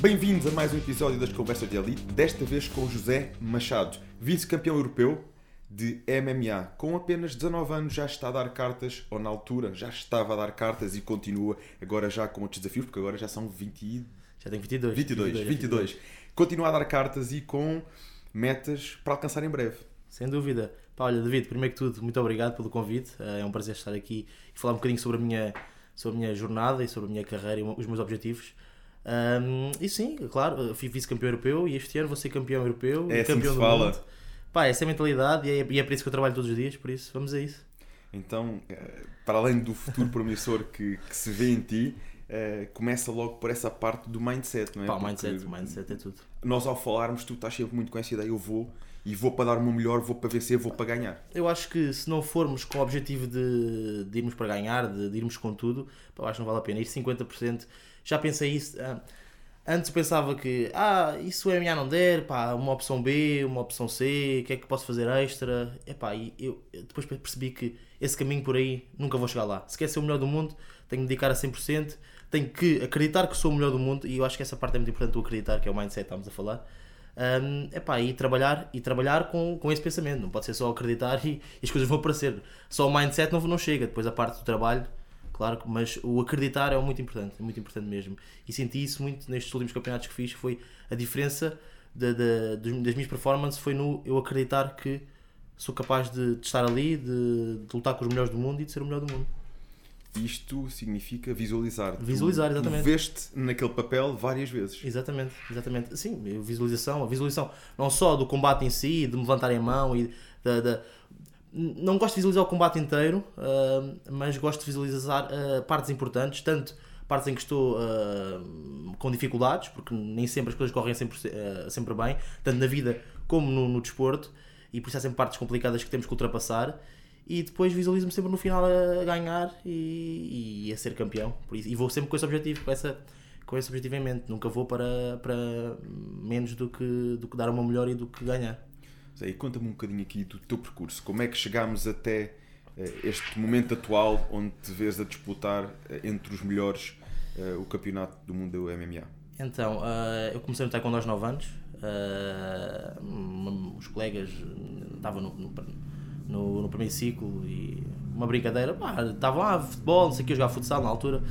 Bem-vindos a mais um episódio das Conversas de Elite, desta vez com José Machado, vice-campeão europeu de MMA. Com apenas 19 anos já está a dar cartas, ou na altura já estava a dar cartas e continua agora já com outros desafios, porque agora já são 20... Já tenho 22. 22, 22. 22. Continua a dar cartas e com metas para alcançar em breve. Sem dúvida. Pá, olha, David, primeiro que tudo, muito obrigado pelo convite. É um prazer estar aqui e falar um bocadinho sobre a minha, sobre a minha jornada e sobre a minha carreira e os meus objetivos. Um, e sim, claro, fui vice-campeão europeu e este ano vou ser campeão europeu é e assim campeão do fala. mundo. Pá, essa é a mentalidade e é, e é para isso que eu trabalho todos os dias, por isso vamos a isso. Então, eh, para além do futuro promissor que, que se vê em ti, eh, começa logo por essa parte do mindset, não é? Pá, Porque mindset, mindset é tudo. Nós ao falarmos, tu estás sempre muito com essa ideia, eu vou e vou para dar o meu melhor, vou para vencer, vou para ganhar. Eu acho que se não formos com o objetivo de, de irmos para ganhar, de, de irmos com tudo, pá, acho que não vale a pena. Ir 50%, já pensei isso. ah, antes pensava que, ah, isso o MMA não der, pá, uma opção B, uma opção C, o que é que posso fazer extra? Epá, e eu depois percebi que esse caminho por aí nunca vou chegar lá. Se quer ser o melhor do mundo, tenho que dedicar a 100%, tenho que acreditar que sou o melhor do mundo e eu acho que essa parte é muito importante, o acreditar, que é o mindset que estamos a falar. Um, epá, e trabalhar, e trabalhar com, com esse pensamento, não pode ser só acreditar e, e as coisas vão aparecer. Só o mindset não, não chega, depois a parte do trabalho, claro, mas o acreditar é muito importante, é muito importante mesmo. E senti isso muito nestes últimos campeonatos que fiz, foi a diferença da- da- dos- das minhas performances foi no eu acreditar que sou capaz de, de estar ali, de, de lutar com os melhores do mundo e de ser o melhor do mundo. Isto significa visualizar. Visualizar, tu exatamente. veste naquele papel várias vezes. Exatamente, exatamente. Sim, a visualização, a visualização não só do combate em si, de me levantar a mão e da- não gosto de visualizar o combate inteiro, ah, mas gosto de visualizar ah, partes importantes, tanto partes em que estou ah, com dificuldades, porque nem sempre as coisas correm sempre, sempre bem, tanto na vida como no, no desporto, e por isso há sempre partes complicadas que temos que ultrapassar. E depois visualizo-me sempre no final a ganhar e, e a ser campeão. Por isso, e vou sempre com esse objetivo, com essa, com esse objetivo em mente. Nunca vou para, para menos do que, do que dar meu melhor e do que ganhar. Zé, conta-me um bocadinho aqui do teu percurso. Como é que chegámos até eh, este momento atual onde te vês a disputar eh, entre os melhores eh, o campeonato do mundo do MMA? Então, eu comecei no taekwondo aos 9 anos. Os colegas estavam no, no, no- no primeiro ciclo e uma brincadeira. Estavam lá, futebol, não sei o que, eu jogava futsal na altura.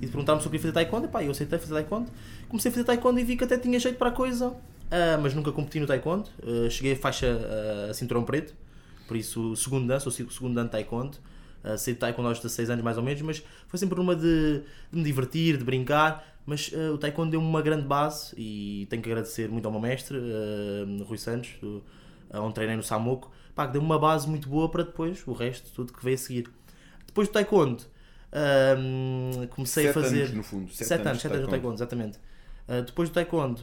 E perguntaram-me se eu queria fazer taekwondo. E, pá, eu aceitei fazer taekwondo. Comecei a fazer taekwondo e vi que até tinha jeito para a coisa. Ah, mas nunca competi no taekwondo. Ah, cheguei a faixa ah, cinturão preto. Por isso, segundo dan, sou segundo de taekwondo. Uh, saí de taekwondo aos 16 anos mais ou menos, mas foi sempre uma de, de me divertir, de brincar. Mas uh, o taekwondo deu-me uma grande base e tenho que agradecer muito ao meu mestre, uh, Rui Santos, do, uh, onde treinei no Samuco, pá, que deu-me uma base muito boa para depois o resto, tudo que veio a seguir. Depois do taekwondo, comecei Sete a fazer. anos, no fundo. Sete, Sete anos, anos, sete anos no taekwondo, exatamente. Uh, depois do taekwondo,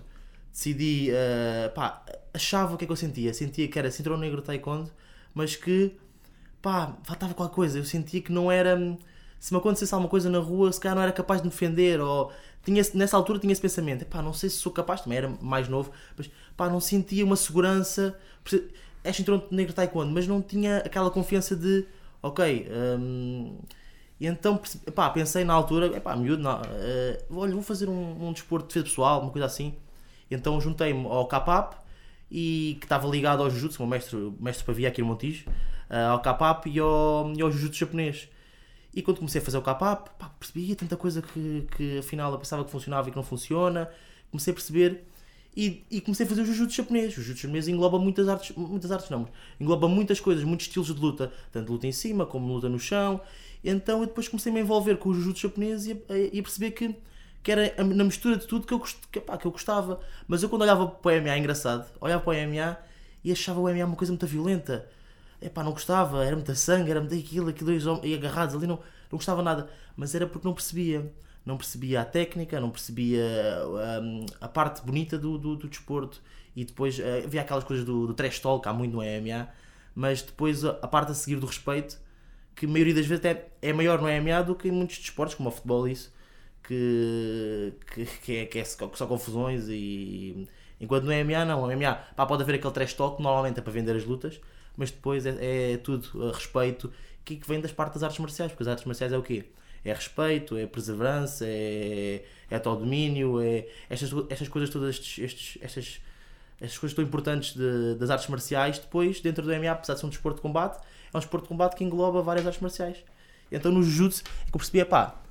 decidi, uh, pá, achava o que é que eu sentia. Sentia que era cinturão negro taekwondo, mas que, pá, faltava qualquer coisa. Eu sentia que não era. Se me acontecesse alguma coisa na rua, se calhar não era capaz de me defender, ou tinha, nessa altura tinha esse pensamento, pá, não sei se sou capaz, também era mais novo, mas pá, não sentia uma segurança. É cinturão negro taekwondo, mas não tinha aquela confiança de, ok, hum, e então pá, pensei na altura, epá, miúdo, não, eh, olha, vou fazer um, um desporto de defesa pessoal, uma coisa assim. Então juntei-me ao Capap e que estava ligado ao Jujutsu, o meu mestre, o mestre Pavia aqui no Montijo, eh, ao Capap e ao, e ao Jujutsu japonês. E quando comecei a fazer o pá, percebi tanta coisa que, que afinal eu pensava que funcionava e que não funciona. Comecei a perceber e, e comecei a fazer o Jujutsu japonês. O Jujutsu japonês engloba muitas artes, muitas artes não, engloba muitas coisas, muitos estilos de luta, tanto luta em cima como luta no chão. Então eu depois comecei a me envolver com o Jujutsu japonês e a, e a perceber que, que era na mistura de tudo que eu, que, pá, que eu gostava. Mas eu quando olhava para o MMA, é engraçado, olhava para o MMA e achava o MMA uma coisa muito violenta. Epá, não gostava, era muita sangue, era muito aquilo, aquilo e agarrados ali, não, não gostava nada. Mas era porque não percebia. Não percebia a técnica, não percebia hum, a parte bonita do, do, do desporto. E depois eh, havia aquelas coisas do, do trash talk, há muito no MMA, mas depois a, parte a seguir do respeito, que a maioria das vezes até é maior no MMA do que em muitos desportos, como o futebol, isso, que, que, que é, que é só, confusões e enquanto no MMA não, no MMA pá, pode haver aquele trash talk, normalmente é para vender as lutas, mas depois é, é tudo a respeito que, que vem das partes das artes marciais, porque as artes marciais é o quê? é respeito, é perseverança, é, é autodomínio, é estas, estas coisas todas, estes, estes, estas, estas coisas tão importantes de, das artes marciais, depois, dentro do MMA, apesar de ser um desporto de combate, é um desporto de combate que engloba várias artes marciais. Então no Jiu-Jitsu é que eu percebi, pá,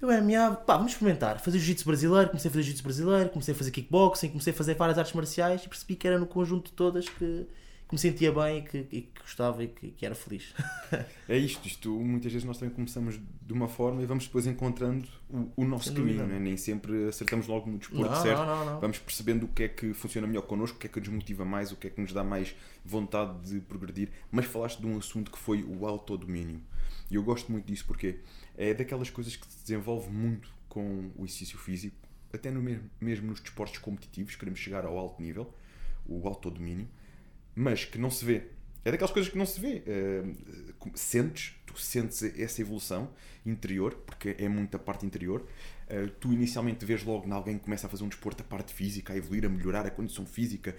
eu MMA, pá, vamos experimentar. Fazer jiu-jitsu brasileiro, comecei a fazer jiu-jitsu brasileiro, comecei a fazer kickboxing, comecei a fazer várias artes marciais e percebi que era no conjunto de todas que, que me sentia bem e que, e que gostava e que, que, era feliz. é isto, isto muitas vezes nós também começamos de uma forma e vamos depois encontrando o, o nosso caminho, né? nem sempre acertamos logo no desporto não, certo, não, não, vamos percebendo o que é que funciona melhor connosco, o que é que nos motiva mais, o que é que nos dá mais vontade de progredir, mas falaste de um assunto que foi o autodomínio e eu gosto muito disso porque é daquelas coisas que se desenvolve muito com o exercício físico, até no mesmo, mesmo nos desportos competitivos, queremos chegar ao alto nível, o autodomínio, mas que não se vê. É daquelas coisas que não se vê. Uh, sentes, tu sentes essa evolução interior, porque é muita parte interior. Uh, tu inicialmente vês logo em alguém que começa a fazer um desporto a parte física, a evoluir, a melhorar a condição física,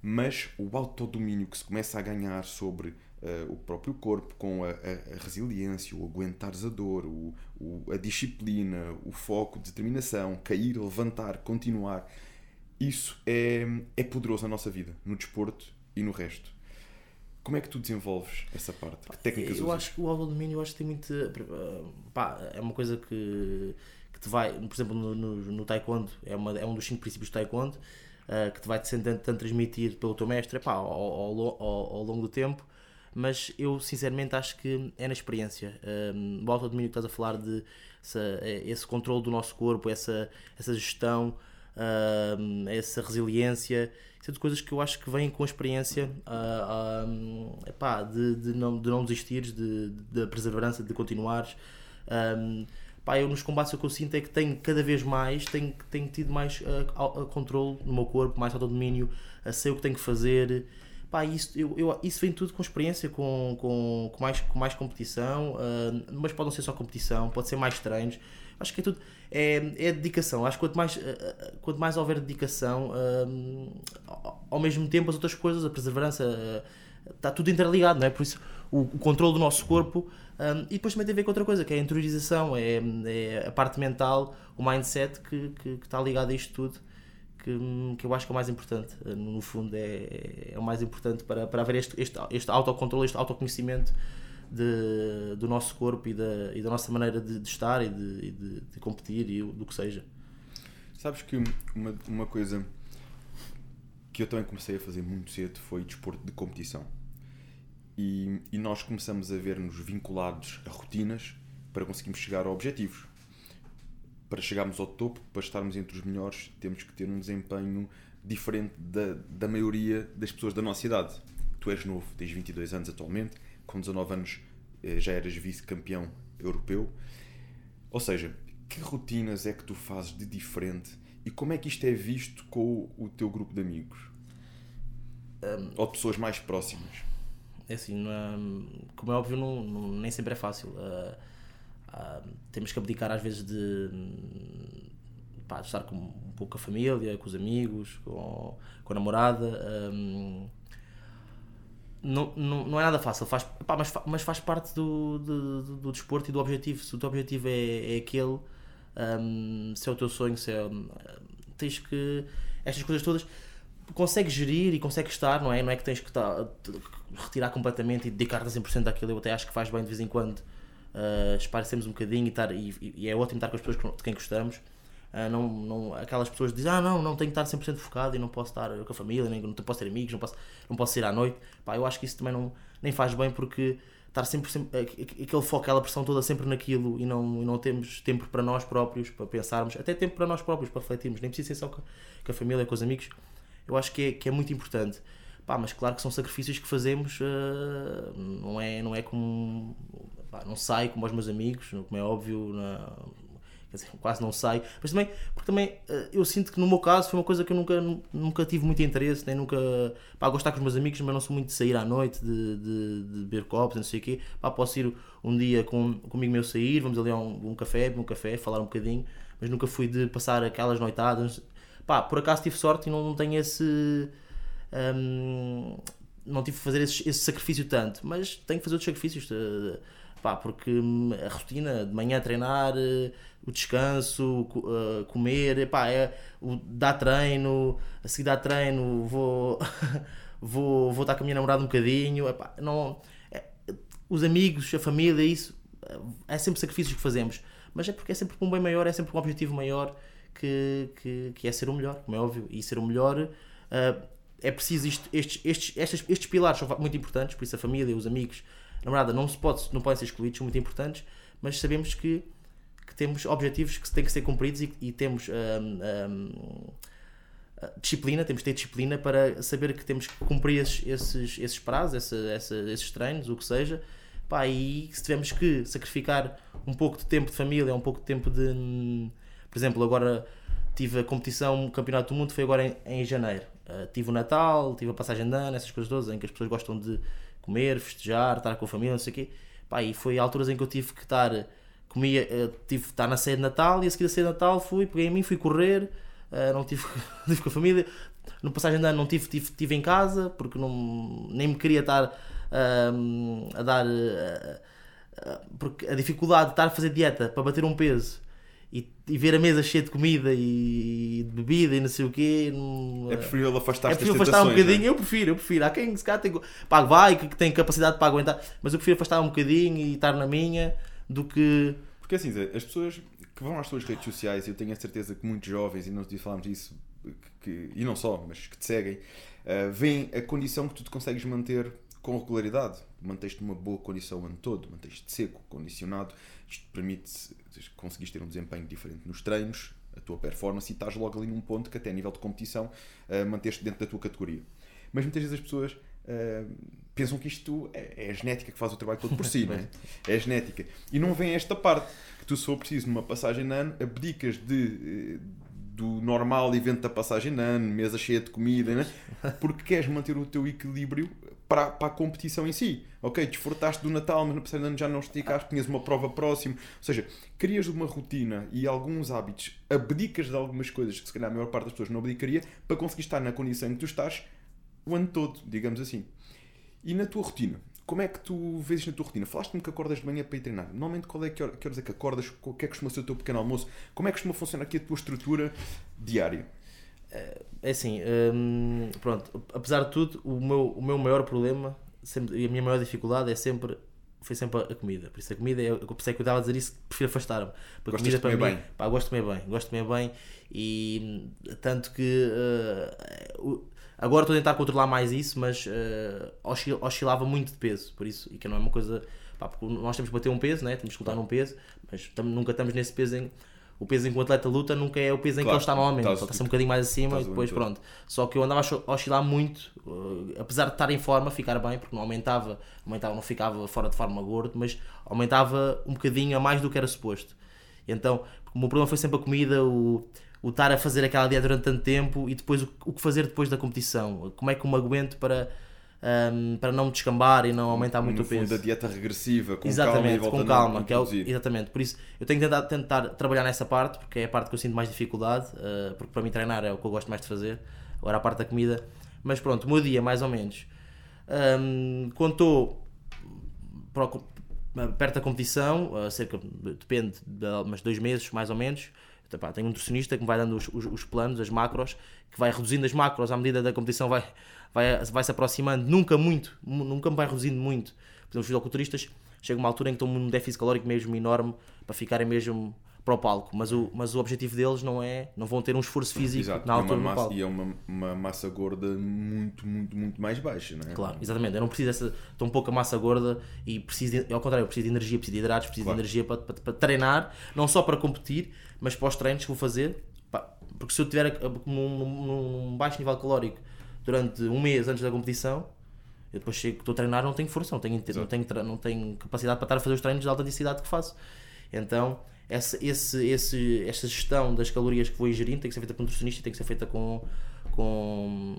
mas o autodomínio que se começa a ganhar sobre uh, o próprio corpo, com a, a, a, resiliência, o aguentares a dor, o, o, a disciplina, o foco, determinação, cair, levantar, continuar, isso é, é poderoso na nossa vida, no desporto e no resto. Como é que tu desenvolves essa parte? Que técnicas eu usas? acho que o autodomínio acho que tem muito. Pá, é uma coisa que, que te vai. Por exemplo, no, no, no Taekwondo, é, uma, é um dos cinco princípios do Taekwondo uh, que te vai sendo tanto transmitido pelo teu mestre pá, ao, ao, ao, ao, longo do tempo. Mas eu sinceramente acho que é na experiência. Um, o autodomínio que estás a falar de essa, esse controle do nosso corpo, essa, essa gestão, um, essa resiliência são de coisas que eu acho que vêm com a experiência uh, uh, epá, de, de, não, de não desistires, de, de perseverança, de continuares. Um, pá, eu nos combates o que eu sinto é que tenho cada vez mais, tenho, tenho tido mais uh, controle no meu corpo, mais autodomínio, uh, sei o que tenho que fazer. Pá, isso, eu, eu, isso vem tudo com experiência, com, com, com, mais, com mais competição, uh, mas pode não ser só competição, pode ser mais treinos. Acho que é tudo. É, é dedicação. Acho que quanto mais, uh, quanto mais houver dedicação, uh, ao mesmo tempo as outras coisas, a perseverança, está tudo interligado, não é? Por isso, o, o controle do nosso corpo. Um, e depois também tem a ver com outra coisa, que é a interiorização, é, é a parte mental, o mindset que, que, que está ligado a isto tudo que, que eu acho que é o mais importante. No fundo, é, é o mais importante para, para haver este, este, este autocontrole, este autoconhecimento de, do nosso corpo e da, e da nossa maneira de, de estar e de, de, de, competir e do que seja. Sabes que uma, uma coisa que eu também comecei a fazer muito cedo foi desporto de competição. E, e nós começamos a ver-nos vinculados a rotinas para conseguirmos chegar a objetivos para chegarmos ao topo, para estarmos entre os melhores, temos que ter um desempenho diferente da, da maioria das pessoas da nossa idade. Tu és novo, tens 22 anos atualmente, com 19 anos eh, já eras vice-campeão europeu. Ou seja, que rotinas é que tu fazes de diferente e como é que isto é visto com o teu grupo de amigos? Um, Ou de pessoas mais próximas? É assim, não, como é óbvio, não, não, nem sempre é fácil. Uh, Temos que abdicar às vezes de, pá, estar com um pouco com a família, com os amigos, com, com a namorada. Um, não, não, não é nada fácil, faz, pá, mas, mas faz parte do, do, do, do, desporto e do objetivo. Se o teu objetivo é, é aquele, um, se é o teu sonho, se é, tens que. Estas coisas todas consegues gerir e consegues estar, não é? Não é que tens que estar, retirar completamente e dedicar-te a 100% àquilo. Eu até acho que faz bem de vez em quando uh, um bocadinho e, estar, e, e, é ótimo estar com as pessoas de quem gostamos. Uh, não, não, aquelas pessoas dizem, ah não, não tenho que estar 100% focado e não posso estar com a família, nem, não posso ter amigos, não posso, não posso ir à noite. Pá, eu acho que isso também não, nem faz bem porque estar sempre, sempre aquele foco, aquela pressão toda sempre naquilo e não, e não temos tempo para nós próprios, para pensarmos, até tempo para nós próprios, para refletirmos, nem precisa ser só com, com a família, com os amigos, eu acho que é, que é muito importante. Pá, mas claro que são sacrifícios que fazemos, uh, não, é, não é como pá, não saio como os meus amigos, como é óbvio, quer dizer, quase não saio, mas também, porque também eh, eu sinto que no meu caso foi uma coisa que eu nunca, nunca tive muito interesse, nem nunca, pá, estar com os meus amigos, mas não sou muito de sair à noite, de, de, de beber copos, não sei o quê, pá, posso ir um dia com, comigo meu sair, vamos ali a um, um café, beber um café, falar um bocadinho, mas nunca fui de passar aquelas noitadas, pá, por acaso tive sorte e não, não tenho esse... Um, não tive que fazer esse, esse sacrifício tanto, mas tenho que fazer outros sacrifícios. De, Pá, porque hum, a rotina de manhã treinar, eh, o descanso, eh, comer, pá, é, o, dar treino, a seguir dar treino, vou, vou, vou estar com a minha namorada um bocadinho, epá, não, é- os amigos, a família, isso eh, é sempre sacrifícios que fazemos, mas é porque é sempre um bem maior, é sempre um objetivo maior que, que, que é ser o melhor, como é óbvio, e ser o melhor eh, é preciso isto, estes, estes, estes, estes pilares são muito importantes, por isso a família, os amigos, namorada não, se pode, não podem ser excluídos, são muito importantes, mas sabemos que, que temos objetivos que têm que ser cumpridos e, e temos hum, hum, disciplina, temos que ter disciplina para saber que temos que cumprir esses, esses, esses prazos, essa, essa, esses treinos, o que seja. Pá, e se tivermos que sacrificar um pouco de tempo de família, um pouco de tempo de. hum, Por exemplo, agora tive a competição, o Campeonato do Mundo foi agora em, em janeiro. Uh, tive o Natal, tive a passagem de ano, essas coisas todas, em que as pessoas gostam de comer, festejar, estar com a família, não sei o quê. Pá, e foi alturas em que eu tive que estar, comia, eh, tive que estar na ceia de Natal e a seguir da ceia de Natal fui, peguei em mim, fui correr, eh, não tive, tive com a família. No passagem de ano não tive, tive, tive em casa, porque não, nem me queria estar ahm, a dar. eh, porque a dificuldade de estar a fazer dieta para bater um peso e, e ver a mesa cheia de comida e de bebida e não sei o quê. não- É preferível é das prefiro afastar um bocadinho, é? eu prefiro, eu prefiro. Há quem se calhar tem, pá, vai, que que tem capacidade para aguentar, mas eu prefiro afastar um bocadinho e estar na minha do que. Porque assim, as pessoas que vão às tuas redes sociais, eu tenho a certeza que muitos jovens, e nós falámos disso, que, e não só, mas que te seguem, uh, veem a condição que tu te consegues manter com regularidade. Manteste uma boa condição o ano todo, manteste seco, condicionado. Isto permite conseguires ter um desempenho diferente nos treinos, a tua performance, e estás logo ali num ponto que até a nível de competição uh, manteste dentro da tua categoria. Mas muitas vezes as pessoas uh, pensam que isto é, é a genética que faz o trabalho todo por si, não é? É a genética. E não vem esta parte, que tu, se for preciso, numa passagem de ano, abdicas de, eh, do normal evento da passagem de ano, mesa cheia de comida, né? porque queres manter o teu equilíbrio para, para a competição em si. Ok, desfrutaste do Natal, mas passagem de ano já não esticaste, tinhas uma prova próxima. Ou seja, crias uma rotina e alguns hábitos, abdicas de algumas coisas que se calhar a maior parte das pessoas não abdicaria, para conseguir estar na condição em que tu estás o ano todo, digamos assim. E na tua rotina? Como é que tu vês isto na tua rotina? Falaste-me que acordas de manhã para ir treinar. Normalmente, qual é que, hora, que horas é que acordas? O que é que costuma ser o teu pequeno almoço? Como é que costuma funcionar aqui a tua estrutura diária? É assim, hum, pronto, apesar de tudo, o meu, o meu maior problema sempre, e a minha maior dificuldade é sempre foi sempre a comida. Por isso a comida, eu, eu pensei que eu estava a dizer isso, prefiro afastar-me. Porque Gostas comida para mim, bem? pá, gosto de comer bem, gosto de comer bem e hum, tanto que uh, agora estou a tentar controlar mais isso, mas uh, oscil- oscilava muito de peso, por isso, e que não é uma coisa, pá, porque nós temos que bater um peso, né? temos que lutar num peso, mas tam- nunca estamos nesse peso em. O peso em que o atleta luta nunca é o peso em que Claro, ele está normalmente, ele está sempre um bocadinho mais acima e depois pronto. Só que eu andava a oscilar muito, uh, apesar de estar em forma, ficar bem, porque não aumentava, aumentava, não ficava fora de forma gordo, mas aumentava um bocadinho a mais do que era suposto. Então, o meu problema foi sempre a comida, o, o estar a fazer aquela dieta durante tanto tempo e depois o, o que fazer depois da competição. Como é que eu me aguento para, um, para não me descambar e não aumentar muito no o peso. a dieta regressiva, com Exatamente, calma com calma, que é o, exatamente. Por isso, eu tenho que tentar, trabalhar nessa parte, porque é a parte que eu sinto mais dificuldade, eh, porque para mim treinar é o que eu gosto mais de fazer. Agora a parte da comida, mas pronto, o meu dia mais ou menos. Hum, quando estou perto da competição, eh, cerca, depende, de mas dois meses mais ou menos. Tenho um nutricionista que me vai dando os, os- os planos, as macros, que vai reduzindo as macros à medida da competição, vai, vai, vai se aproximando, nunca muito, mu- nunca me vai reduzindo muito. Por exemplo, os fisiculturistas chega uma altura em que estão num déficit calórico mesmo enorme para ficarem mesmo para o palco, mas o, mas o objetivo deles não é, não vão ter um esforço físico Exato, na é altura do massa, palco. e é uma, uma massa gorda muito, muito, muito mais baixa, não é? Claro, exatamente. Eu não preciso dessa tão pouca massa gorda e preciso, de, ao contrário, eu preciso de energia, preciso de hidratos, preciso Claro. de energia para, para, para treinar, não só para competir, mas para os treinos que vou fazer. Porque se eu tiver num baixo nível calórico durante um mês antes da competição, eu depois chego, estou a treinar, não tenho força, não tenho, não, tenho, não tenho capacidade para estar a fazer os treinos de alta intensidade que faço. Então, essa, esse, esse, essa gestão das calorias que vou ingerindo tem que ser feita por um nutricionista, tem que ser feita com, com,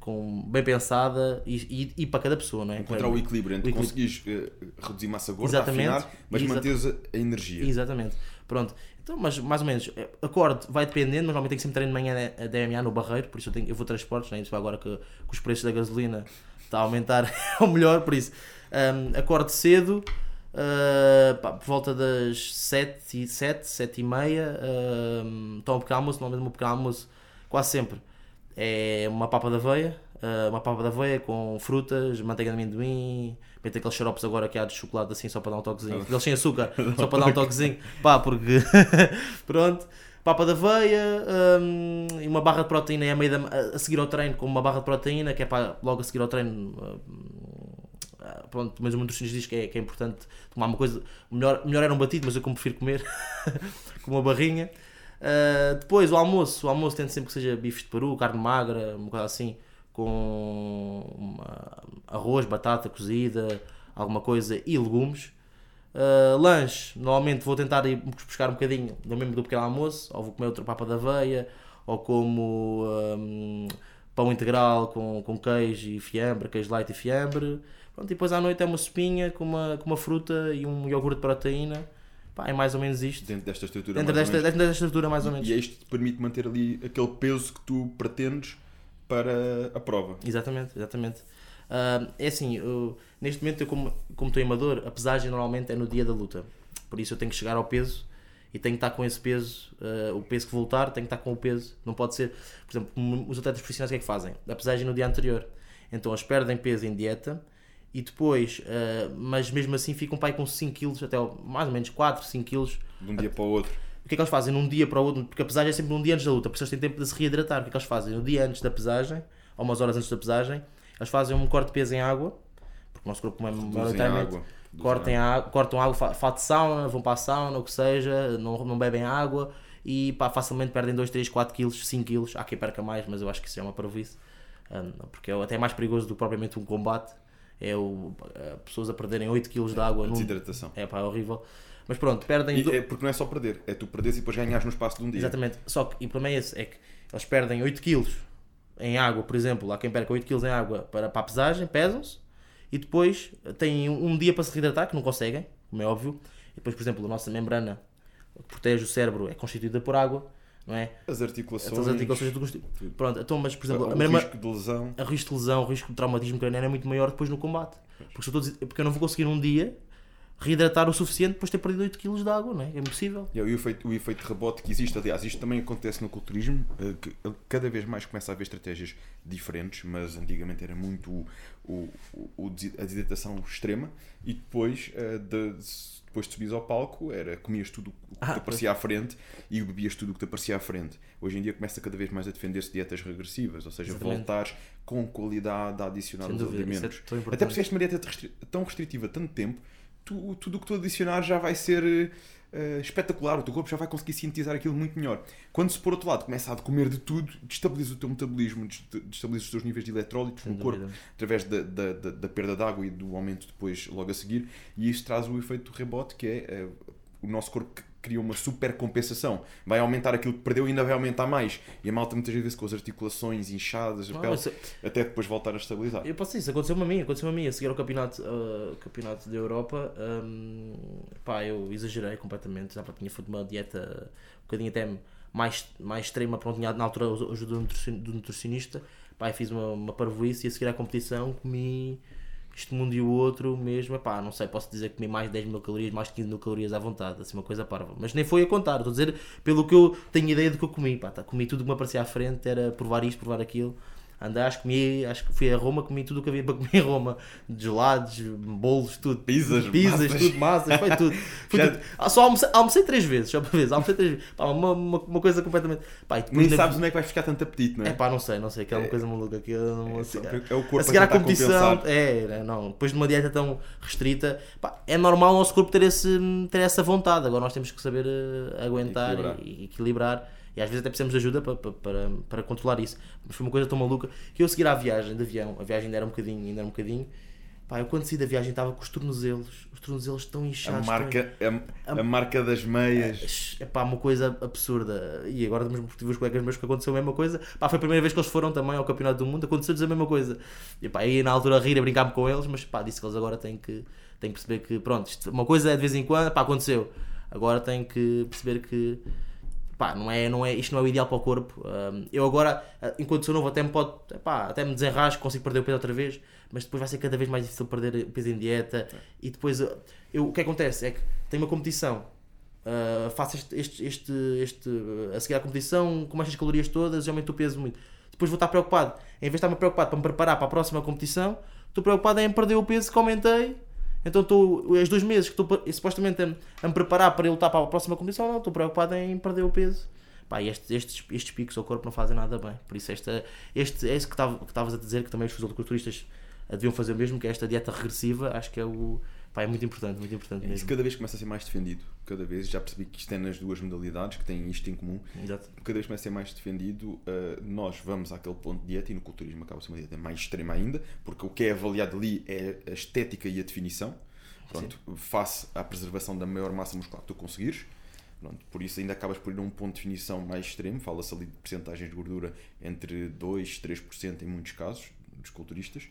com bem pensada e, e, e para cada pessoa, não é? Encontrar o equilíbrio entre O conseguires eh, reduzir massa gorda, Exatamente. afinar, mas Exa- manteres a, a energia. Exatamente. Pronto. Então, mas mais ou menos, eh, acordo, vai dependendo, mas normalmente tenho sempre treino de manhã a DMA no Barreiro, por isso eu, tenho, eu vou transportes, né? isso agora que, que os preços da gasolina está a aumentar, é o melhor, por isso. hum, acordo cedo, Uh, pá, por volta das 7 e 7, 7 e meia, uh, tomo um pequeno almoço, normalmente o pequeno almoço, quase sempre, é uma papa de aveia, uh, uma papa de aveia com frutas, manteiga de amendoim, meto aqueles xaropes agora que há de chocolate assim só para dar um toquezinho, eles sem açúcar, só para dar um toquezinho, pá, porque pronto, papa de aveia um, e uma barra de proteína é a, meio da, a seguir ao treino com uma barra de proteína, que é para logo a seguir ao treino pronto, mas o meu nutricionista diz que é, que é importante tomar uma coisa, melhor, melhor era um batido, mas eu como prefiro comer com uma barrinha. Uh, depois o almoço, o almoço tento sempre que seja bifes de peru, carne magra, uma coisa assim, com uma, arroz, batata cozida, alguma coisa e legumes. Uh, lanche, normalmente vou tentar ir buscar um bocadinho do mesmo do pequeno almoço, ou vou comer outra papa da aveia, ou como um, pão integral com, com queijo e fiambre, queijo light e fiambre. Pronto, e depois à noite é uma sopinha com uma, com uma fruta e um iogurte de proteína. Pá, é mais ou menos isto. Dentro desta estrutura, Dentro mais desta, ou menos. dentro desta estrutura, mais ou menos. E isto te permite manter ali aquele peso que tu pretendes para a prova. Exatamente, exatamente. Ah, é assim, eu- neste momento eu como, como estou amador, a pesagem normalmente é no dia da luta. Por isso eu tenho que chegar ao peso e tenho que estar com esse peso, ah, o peso que voltar, tenho que estar com o peso. Não pode ser, por exemplo, os atletas profissionais o que é que fazem? A pesagem no dia anterior. Então eles perdem peso em dieta e depois, ah, mas mesmo assim ficam pai com 5 kg, até mais ou menos 4, 5 kg De um dia para o outro. o que é que eles fazem num dia para o outro? Porque a pesagem é sempre um dia antes da luta, por isso eles têm tempo de se reidratar. O que é que eles fazem? No dia antes da pesagem, ou umas horas antes da pesagem, eles fazem um corte de peso em água, porque o nosso corpo é maioritariamente. Cortem a cortam água, fa- fato de sauna, vão para a sauna, o que seja, não, não bebem água e pá, facilmente perdem 2, 3, 4 kg, 5 kg. Há quem perca mais, mas eu acho que isso é uma parvoíce, Hum, porque é até mais perigoso do que propriamente um combate. É o, eh, pessoas a perderem 8 kg de água num, desidratação. é pá, é horrível. Mas pronto, perdem. Do- é porque não é só perder, é tu perderes e depois ganhas no espaço de um dia. Exatamente. Só que e o problema é esse, é que eles perdem 8 kg em água, por exemplo, há quem perca 8 kg em água para, para a pesagem, pesam-se e depois têm um, um dia para se reidratar, que não conseguem, como é óbvio. E depois, por exemplo, a nossa membrana que protege o cérebro é constituída por água, não é? As articulações, Essas articulações do constitu- Pronto, então, mas por exemplo, o a mesma, risco de lesão. a risco de lesão, o risco de traumatismo craniano é muito maior depois no combate. Porque, se eu dizer- porque eu não vou conseguir num dia reidratar o suficiente depois de ter perdido 8 kg de água, não é? É impossível. E o efeito, o efeito de rebote que existe, aliás, isto também acontece no culturismo, eh, que cada vez mais começa a haver estratégias diferentes, mas antigamente era muito o, o- o- a desidratação extrema e depois, eh, de, depois de subires ao palco, era comias tudo o que Ah, te aparecia à frente e bebias tudo o que te aparecia à frente. Hoje em dia começa cada vez mais a defender-se dietas regressivas, ou seja, Exatamente. voltares com qualidade a adicionar Sem os dúvida, é alimentos. importante. Até porque esta uma dieta restri- tão restritiva tanto tempo, tu, tudo o que tu adicionar já vai ser eh, espetacular, o teu corpo já vai conseguir sintetizar aquilo muito melhor. Quando se por outro lado começa a comer de tudo, destabiliza o teu metabolismo, dest- destabiliza os teus níveis de eletrólitos Sem no corpo, dúvida. através da, da, da, da perda de água e do aumento depois logo a seguir, e isso traz o efeito do rebote, que é eh, o nosso corpo cria uma super compensação. Vai aumentar aquilo que perdeu e ainda vai aumentar mais. E a malta muitas vezes com as articulações inchadas, a Não, pele, isso- até depois voltar a estabilizar. Eu posso dizer, isso aconteceu-me a mim, aconteceu-me a mim, a seguir ao campeonato, uh, campeonato da Europa, um, pá, eu exagerei completamente, já pá, tinha feito uma dieta um bocadinho até mais, mais extrema, pronto, tinha na altura ajuda do nutricion- do nutricionista, pá, fiz uma, uma parvoíce e a seguir à competição comi este mundo e o outro mesmo, pá, não sei, posso dizer que comi mais de 10 mil calorias, mais de 15 mil calorias à vontade, assim, uma coisa parva, mas nem foi a contar, estou a dizer pelo que eu tenho ideia do que eu comi, pá, tá, comi tudo que me aparecia à frente, era provar isto, provar aquilo, Andei, acho que comi, acho que fui a Roma, comi tudo o que havia para comer em Roma. Gelados, bolos, tudo. Pizzas, Pizzas, massas. tudo, massas, foi tudo. Foi Já- tudo. Ah, só almocei, almocei três vezes, só para ver, almocei três vezes. Pá, uma, uma, uma coisa completamente. Pá, Nem na- sabes onde é que vais ficar tanto apetite, não é? É pá, não sei, não sei, que é uma coisa maluca. Que não, É, só- é o corpo a seguir à competição, é, é, não, depois de uma dieta tão restrita, pá, é normal o nosso corpo ter, esse, ter essa vontade. Agora nós temos que saber eh, aguentar Equilibrar. e, e equilibrar. E às vezes até precisamos de ajuda para, para, para, controlar isso. Mas foi uma coisa tão maluca que eu a seguir à viagem de avião, a viagem ainda era um bocadinho, ainda era um bocadinho. Pá, eu quando saí da viagem estava com os tornozelos, os tornozelos tão A inchados. marca, a, a marca das meias. É pá, uma coisa absurda. E agora mesmo tive os colegas meus que aconteceu a mesma coisa. Pá, foi a primeira vez que eles foram também ao Campeonato do Mundo, aconteceu-lhes a mesma coisa. E pá, aí na altura a rir, a brincar-me com eles, mas pá, disse que eles agora têm que, têm que perceber que, pronto, isto- uma coisa é de vez em quando, pá, aconteceu. Agora têm que perceber que pá, não é, não é, isto não é o ideal para o corpo. Eu agora, ah, enquanto sou novo, até me pode, pá, até me desenrasco, consigo perder o peso outra vez, mas depois vai ser cada vez mais difícil perder peso em dieta. E depois, ah, eu, o que acontece é que tenho uma competição, uh, faço este, este, este, este, a seguir à competição, com estas calorias todas e aumento o peso muito. Depois vou estar preocupado, em vez de estar-me preocupado para me preparar para a próxima competição, estou preocupado em perder o peso que aumentei então estou, os dois meses que estou supostamente a, a, me preparar para lutar para a próxima competição, não, estou preocupado em perder o peso. Pá, estes, estes, estes picos ao corpo não fazem nada bem. Por isso, esta, este, é isso que estavas a dizer, que também os fisiculturistas deviam fazer o mesmo, que é esta dieta regressiva, acho que é o. Pá, é muito importante, muito importante é, mesmo. cada vez começa a ser mais defendido, cada vez, já percebi que isto é nas duas modalidades, que têm isto em comum, Exato. cada vez começa a ser mais defendido, uh, nós vamos àquele ponto de dieta e no culturismo acaba ser uma dieta mais extrema ainda, porque o que é avaliado ali é a estética e a definição, pronto, face à preservação da maior massa muscular que tu conseguires. Pronto, por isso ainda acabas por ir a um ponto de definição mais extremo, fala-se ali de percentagens de gordura entre 2 3% em muitos casos, dos culturistas,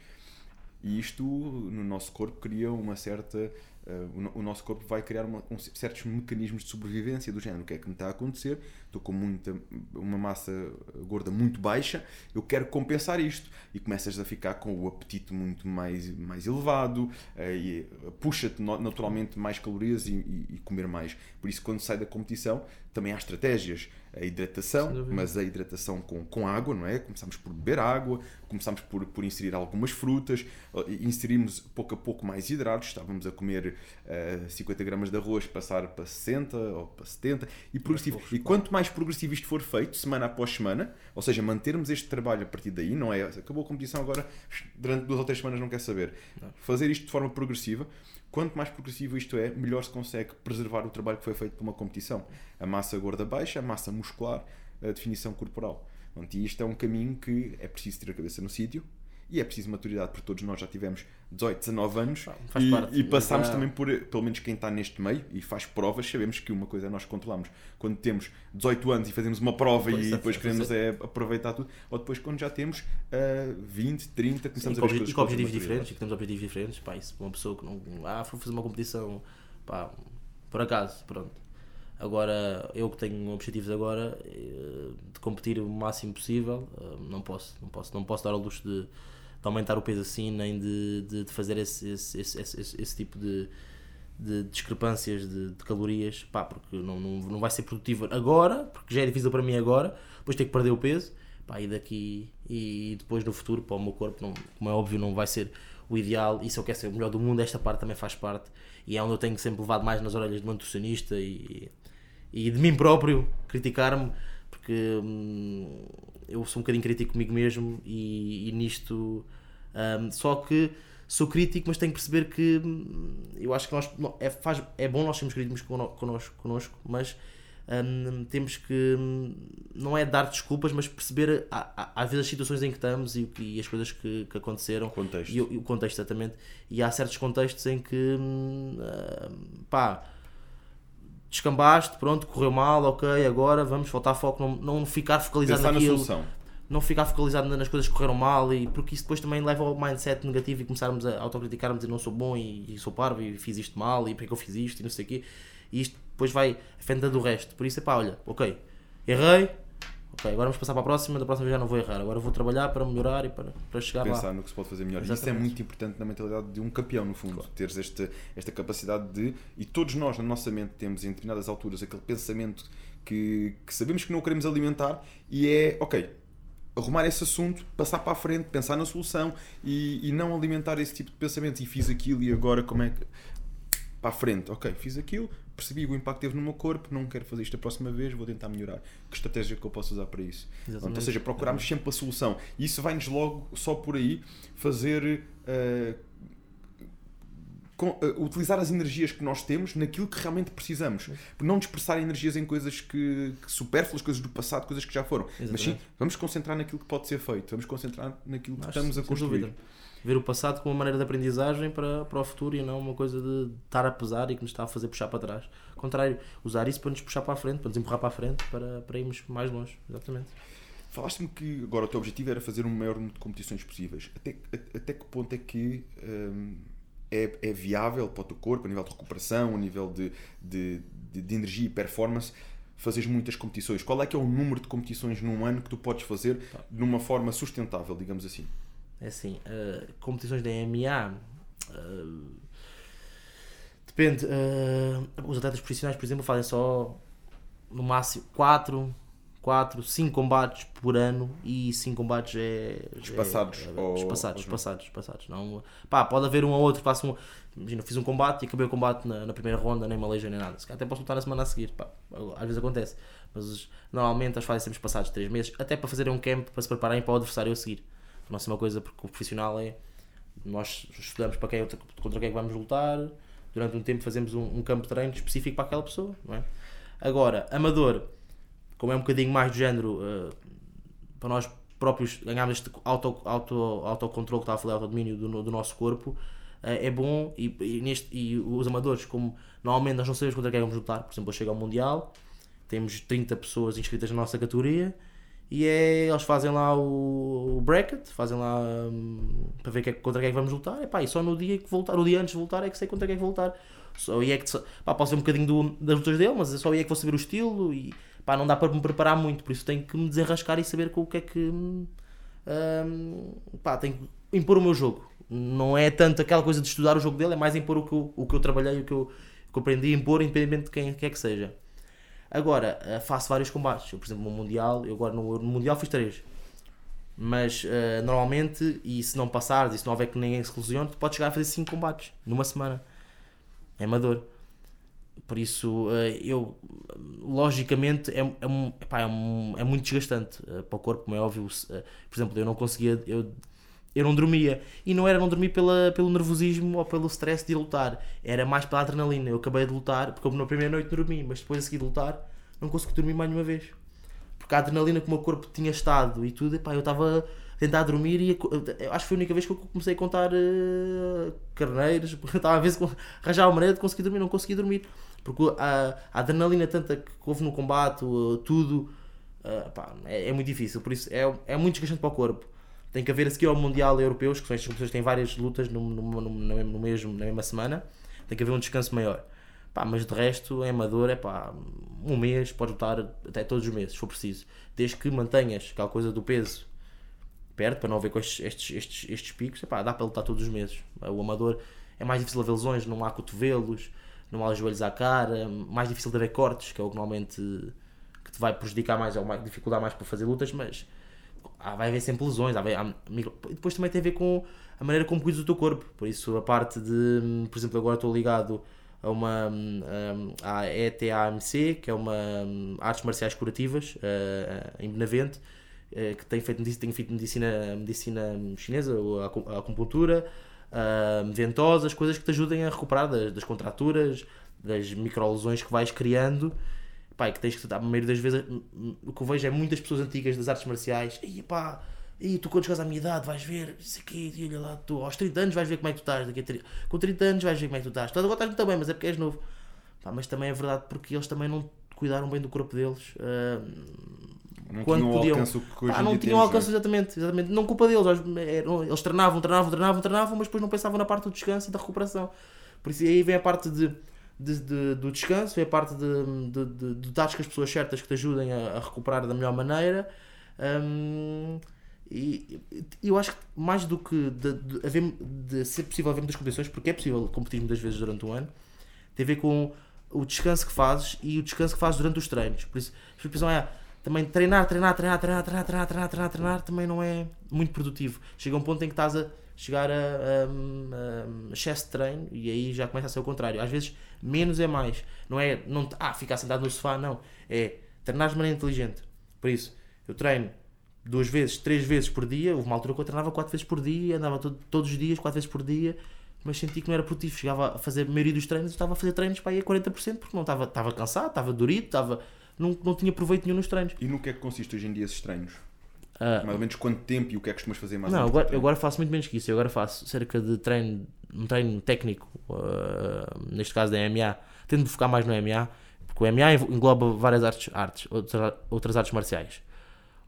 e isto no nosso corpo cria uma certa Uh, o, o, nosso corpo vai criar uma, um, certos mecanismos de sobrevivência do género. O que é que me está a acontecer? Estou com muita, uma massa gorda muito baixa, eu quero compensar isto. E começas a ficar com o apetite muito mais, mais elevado, uh, e puxa-te naturalmente mais calorias e, e, e, comer mais. Por isso, quando sai da competição, também há estratégias. A hidratação, mas a hidratação com, com água, não é? Começamos por beber água, começamos por, por inserir algumas frutas, inserimos pouco a pouco mais hidratos, estávamos a comer uh, 50 gramas de arroz passar para 60 ou para 70 e progressivo. E quanto mais progressivo isto for feito, semana após semana, ou seja, mantermos este trabalho a partir daí, não é acabou a competição agora, durante duas ou três semanas não quer saber. Fazer isto de forma progressiva, quanto mais progressivo isto é, melhor se consegue preservar o trabalho que foi feito para uma competição. A massa gorda baixa, a massa muscular, a definição corporal. E isto é um caminho que é preciso ter a cabeça no sítio, e é preciso maturidade, porque todos nós já tivemos 18, 19 anos faz e, parte, e passámos também por, pelo menos quem está neste meio e faz provas, sabemos que uma coisa é nós controlamos. Quando temos 18 anos e fazemos uma prova pois e é, depois queremos é aproveitar tudo, ou depois quando já temos uh, 20, 30, começamos Sim, a ver E com objetivos diferentes, e que temos objetivos diferentes, pá, isso uma pessoa que não. Ah, vou fazer uma competição, pá, por acaso, pronto. Agora, eu que tenho objetivos agora eh, de competir o máximo possível, eh, não posso, não posso, não posso dar ao luxo de de aumentar o peso assim, nem de, de, de fazer esse, esse, esse, esse, esse tipo de, de discrepâncias de, de, calorias, pá, porque não, não, não vai ser produtivo agora, porque já é difícil para mim agora, depois ter que perder o peso, pá, e daqui e depois no futuro, para o meu corpo, não, como é óbvio, não vai ser o ideal, e se eu quero ser o melhor do mundo, esta parte também faz parte, e é onde eu tenho sempre levado mais nas orelhas do nutricionista e, e de mim próprio, criticar-me, porque hum, eu sou um bocadinho crítico comigo mesmo e, e nisto. Um, só que sou crítico, mas tenho que perceber que hum, eu acho que nós é, faz, é bom nós sermos críticos connosco, connosco mas um, temos que hum, não é dar desculpas, mas perceber às vezes as situações em que estamos e, e as coisas que, que aconteceram contexto. E, e, o contexto exatamente. E há certos contextos em que hum, pá descambaste, pronto, correu mal, ok, agora vamos faltar foco, não, não ficar focalizado Pensar naquilo. Na solução. Não ficar focalizado nas coisas que correram mal, e, porque isso depois também leva ao mindset negativo e começarmos a autocriticarmos e não sou bom e, e, sou parvo e fiz isto mal e porque é que eu fiz isto e não sei o quê. E isto depois vai afetando o resto. Por isso é pá, olha, ok, errei, ok, agora vamos passar para a próxima, da próxima já não vou errar, agora vou trabalhar para melhorar e para, para chegar Pensar lá. no que se pode fazer melhor. Exatamente. Isso é muito importante na mentalidade de um campeão, no fundo, claro. teres este, esta capacidade de. E todos nós, na nossa mente, temos em determinadas alturas aquele pensamento que, que sabemos que não queremos alimentar e é, ok, arrumar esse assunto, passar para a frente, pensar na solução e, e não alimentar esse tipo de pensamentos. E fiz aquilo e agora como é que. Para a frente, ok, fiz aquilo, percebi o impacto que teve no meu corpo, não quero fazer isto a próxima vez, vou tentar melhorar. Que estratégia que eu posso usar para isso? Pronto, ou seja, procurarmos sempre a solução. E isso vai-nos logo, só por aí, fazer. Uh, com, uh, utilizar as energias que nós temos naquilo que realmente precisamos. Não dispersar energias em coisas que, que supérfluas, coisas do passado, coisas que já foram. Exatamente. Mas sim, vamos concentrar naquilo que pode ser feito, vamos concentrar naquilo que estamos a construir. Dúvida ver o passado como uma maneira de aprendizagem para, para o futuro e não uma coisa de estar a pesar e que nos está a fazer puxar para trás. Ao contrário, usar isso para nos puxar para a frente, para nos empurrar para a frente, para, para irmos mais longe. Exatamente. Falaste-me que agora o teu objetivo era fazer um maior número de competições possíveis. Até, até que ponto é que hum, é, é viável para o teu corpo, a nível de recuperação, a nível de, de, de, de energia e performance, fazeres muitas competições? Qual é que é o número de competições num ano que tu podes fazer de uma forma sustentável, digamos assim? É assim, uh, competições da MMA. Uh, depende. Uh, os atletas profissionais, por exemplo, fazem só no máximo 4, 4, 5 combates por ano e 5 combates é. Espaçados. É, é, ou... Espaçados, espaçados. Não, pá, pode haver um ou outro faça um. Imagina, fiz um combate e acabei o combate na, na primeira ronda, nem Malaysia nem nada. Até posso lutar na semana a seguir, pá, às vezes acontece. Mas normalmente as fazem sempre passados 3 meses, até para fazerem um camp para se prepararem para o adversário a seguir. É uma coisa porque o profissional é. Nós estudamos para quem, contra quem é que vamos lutar, durante um tempo fazemos um, um campo de treino específico para aquela pessoa, não é? Agora, amador, como é um bocadinho mais do género, uh, para nós próprios ganharmos este auto, auto, autocontrole que está a falar, autodomínio do, do nosso corpo, uh, é bom e, e, neste, e os amadores, como normalmente nós não sabemos contra quem vamos lutar, por exemplo, eu chego ao Mundial, temos 30 pessoas inscritas na nossa categoria e é, eles fazem lá o, o bracket, fazem lá um, para ver que é, contra quem é que vamos lutar. E, pá, e só no dia que voltar, o dia antes de voltar é que sei contra quem é que vou lutar. Só aí é que pá, posso ver um bocadinho do, das lutas dele, mas só aí é que vou saber o estilo e pá, não dá para me preparar muito, por isso tenho que me desenrascar e saber com o que é que um, pá, tenho que impor o meu jogo. Não é tanto aquela coisa de estudar o jogo dele, é mais impor o que eu, o que eu trabalhei, o que eu, que eu aprendi, impor independente de quem quer que seja. Agora, eh, faço vários combates. Eu, por exemplo, no Mundial, eu agora no, no Mundial fiz três. Mas uh, normalmente, e se não passares, e se não houver que ninguém se lesione, tu podes chegar a fazer 5 combates numa semana. É amador. Por isso, uh, eu, logicamente, é, é, é, um, é muito desgastante uh, para o corpo, como é óbvio. por exemplo, eu não conseguia, eu eu não dormia. E não era não dormir pela, pelo nervosismo ou pelo stress de lutar, era mais pela adrenalina. Eu acabei de lutar, porque na primeira noite dormi, mas depois a seguir de lutar não consegui dormir mais nenhuma vez. Porque a adrenalina que o meu corpo tinha estado e tudo, epá, eu estava a tentar dormir e acho que foi a única vez que eu comecei a contar uh, carneiros, porque estava a ver se arranjava uma maneira de conseguir dormir, não consegui dormir. Porque a, a adrenalina tanta que houve no combate, uh, tudo, uh, é, é, muito difícil, por isso é, é muito desgastante para o corpo. Tem que haver a seguir ao Mundial Europeus, que são estas competições que têm várias lutas no, no, no, no, mesmo, na mesma semana. Tem que haver um descanso maior. Pá, mas de resto, é amador, é pá, um mês, pode lutar até todos os meses, se for preciso. Desde que mantenhas aquela coisa do peso perto, para não haver com estes, estes, estes, estes picos, é pá, dá para lutar todos os meses. O amador é mais difícil haver lesões, não há cotovelos, não há joelhos à cara, mais difícil de haver cortes, que é o que normalmente que te vai prejudicar mais, ou mais, dificultar mais para fazer lutas, mas vai haver sempre lesões. Há, há, e depois também tem a ver com a maneira como cuidas do teu corpo. Por isso, a parte de, por exemplo, agora estou ligado a uma a ETAMC, que é uma artes marciais curativas uh, em Benavente, uh, que tem feito, tem feito medicina, medicina chinesa, a, acupuntura, ventosas, coisas que te ajudem a recuperar das, das contraturas, das microlesões que vais criando pá, que tens que a maioria das vezes, o que eu vejo é muitas pessoas antigas das artes marciais, e pá, e tu quando chegas à minha idade vais ver, isso aqui, e olha lá, tu aos 30 anos vais ver como é que tu estás, daqui a 30, com 30 anos vais ver como é que tu estás, tu agora estás muito bem, mas é porque és novo, pá, mas também é verdade porque eles também não cuidaram bem do corpo deles. Uh, não quando tinham podiam. alcance que ah, não tinham alcance, é? exatamente, exatamente. Não culpa deles. Eles treinavam, treinavam, treinavam, treinavam, mas depois não pensavam na parte do descanso e da recuperação. Por isso aí vem a parte de de, de, do descanso, é a parte de, de, de, de dares com as pessoas certas que te ajudem a, a recuperar da melhor maneira. Um, e eu acho que mais do que de, de, haver, de ser possível haver muitas competições, porque é possível competir muitas vezes durante um ano, tem a ver com o descanso que fazes e o descanso que fazes durante os treinos. Por isso, a expressão é também treinar, treinar, treinar, treinar, treinar, treinar, treinar, treinar, treinar também não é muito produtivo. Chega um ponto em que estás a chegar a, a, a excesso de treino e aí já começa a ser o contrário. Às vezes, menos é mais. Não é não, ah, ficar sentado no sofá, não. É treinar de maneira inteligente. Por isso, eu treino duas vezes, três vezes por dia. Houve uma altura que eu treinava quatro vezes por dia, andava todo, todos os dias, quatro vezes por dia, mas senti que não era produtivo. Chegava a fazer a maioria dos treinos, estava a fazer treinos para aí a 40%, porque não estava, estava cansado, estava dorido, estava, não, não tinha proveito nenhum nos treinos. E no que é que consiste hoje em dia esses treinos? Uh, mais ou menos quanto tempo e o que é que costumas fazer mais Não, agora, eu agora faço muito menos que isso. Eu agora faço cerca de treino, um treino técnico, uh, neste caso da MMA. Tento focar mais no MMA, porque o MMA engloba várias artes, artes outras, outras artes marciais.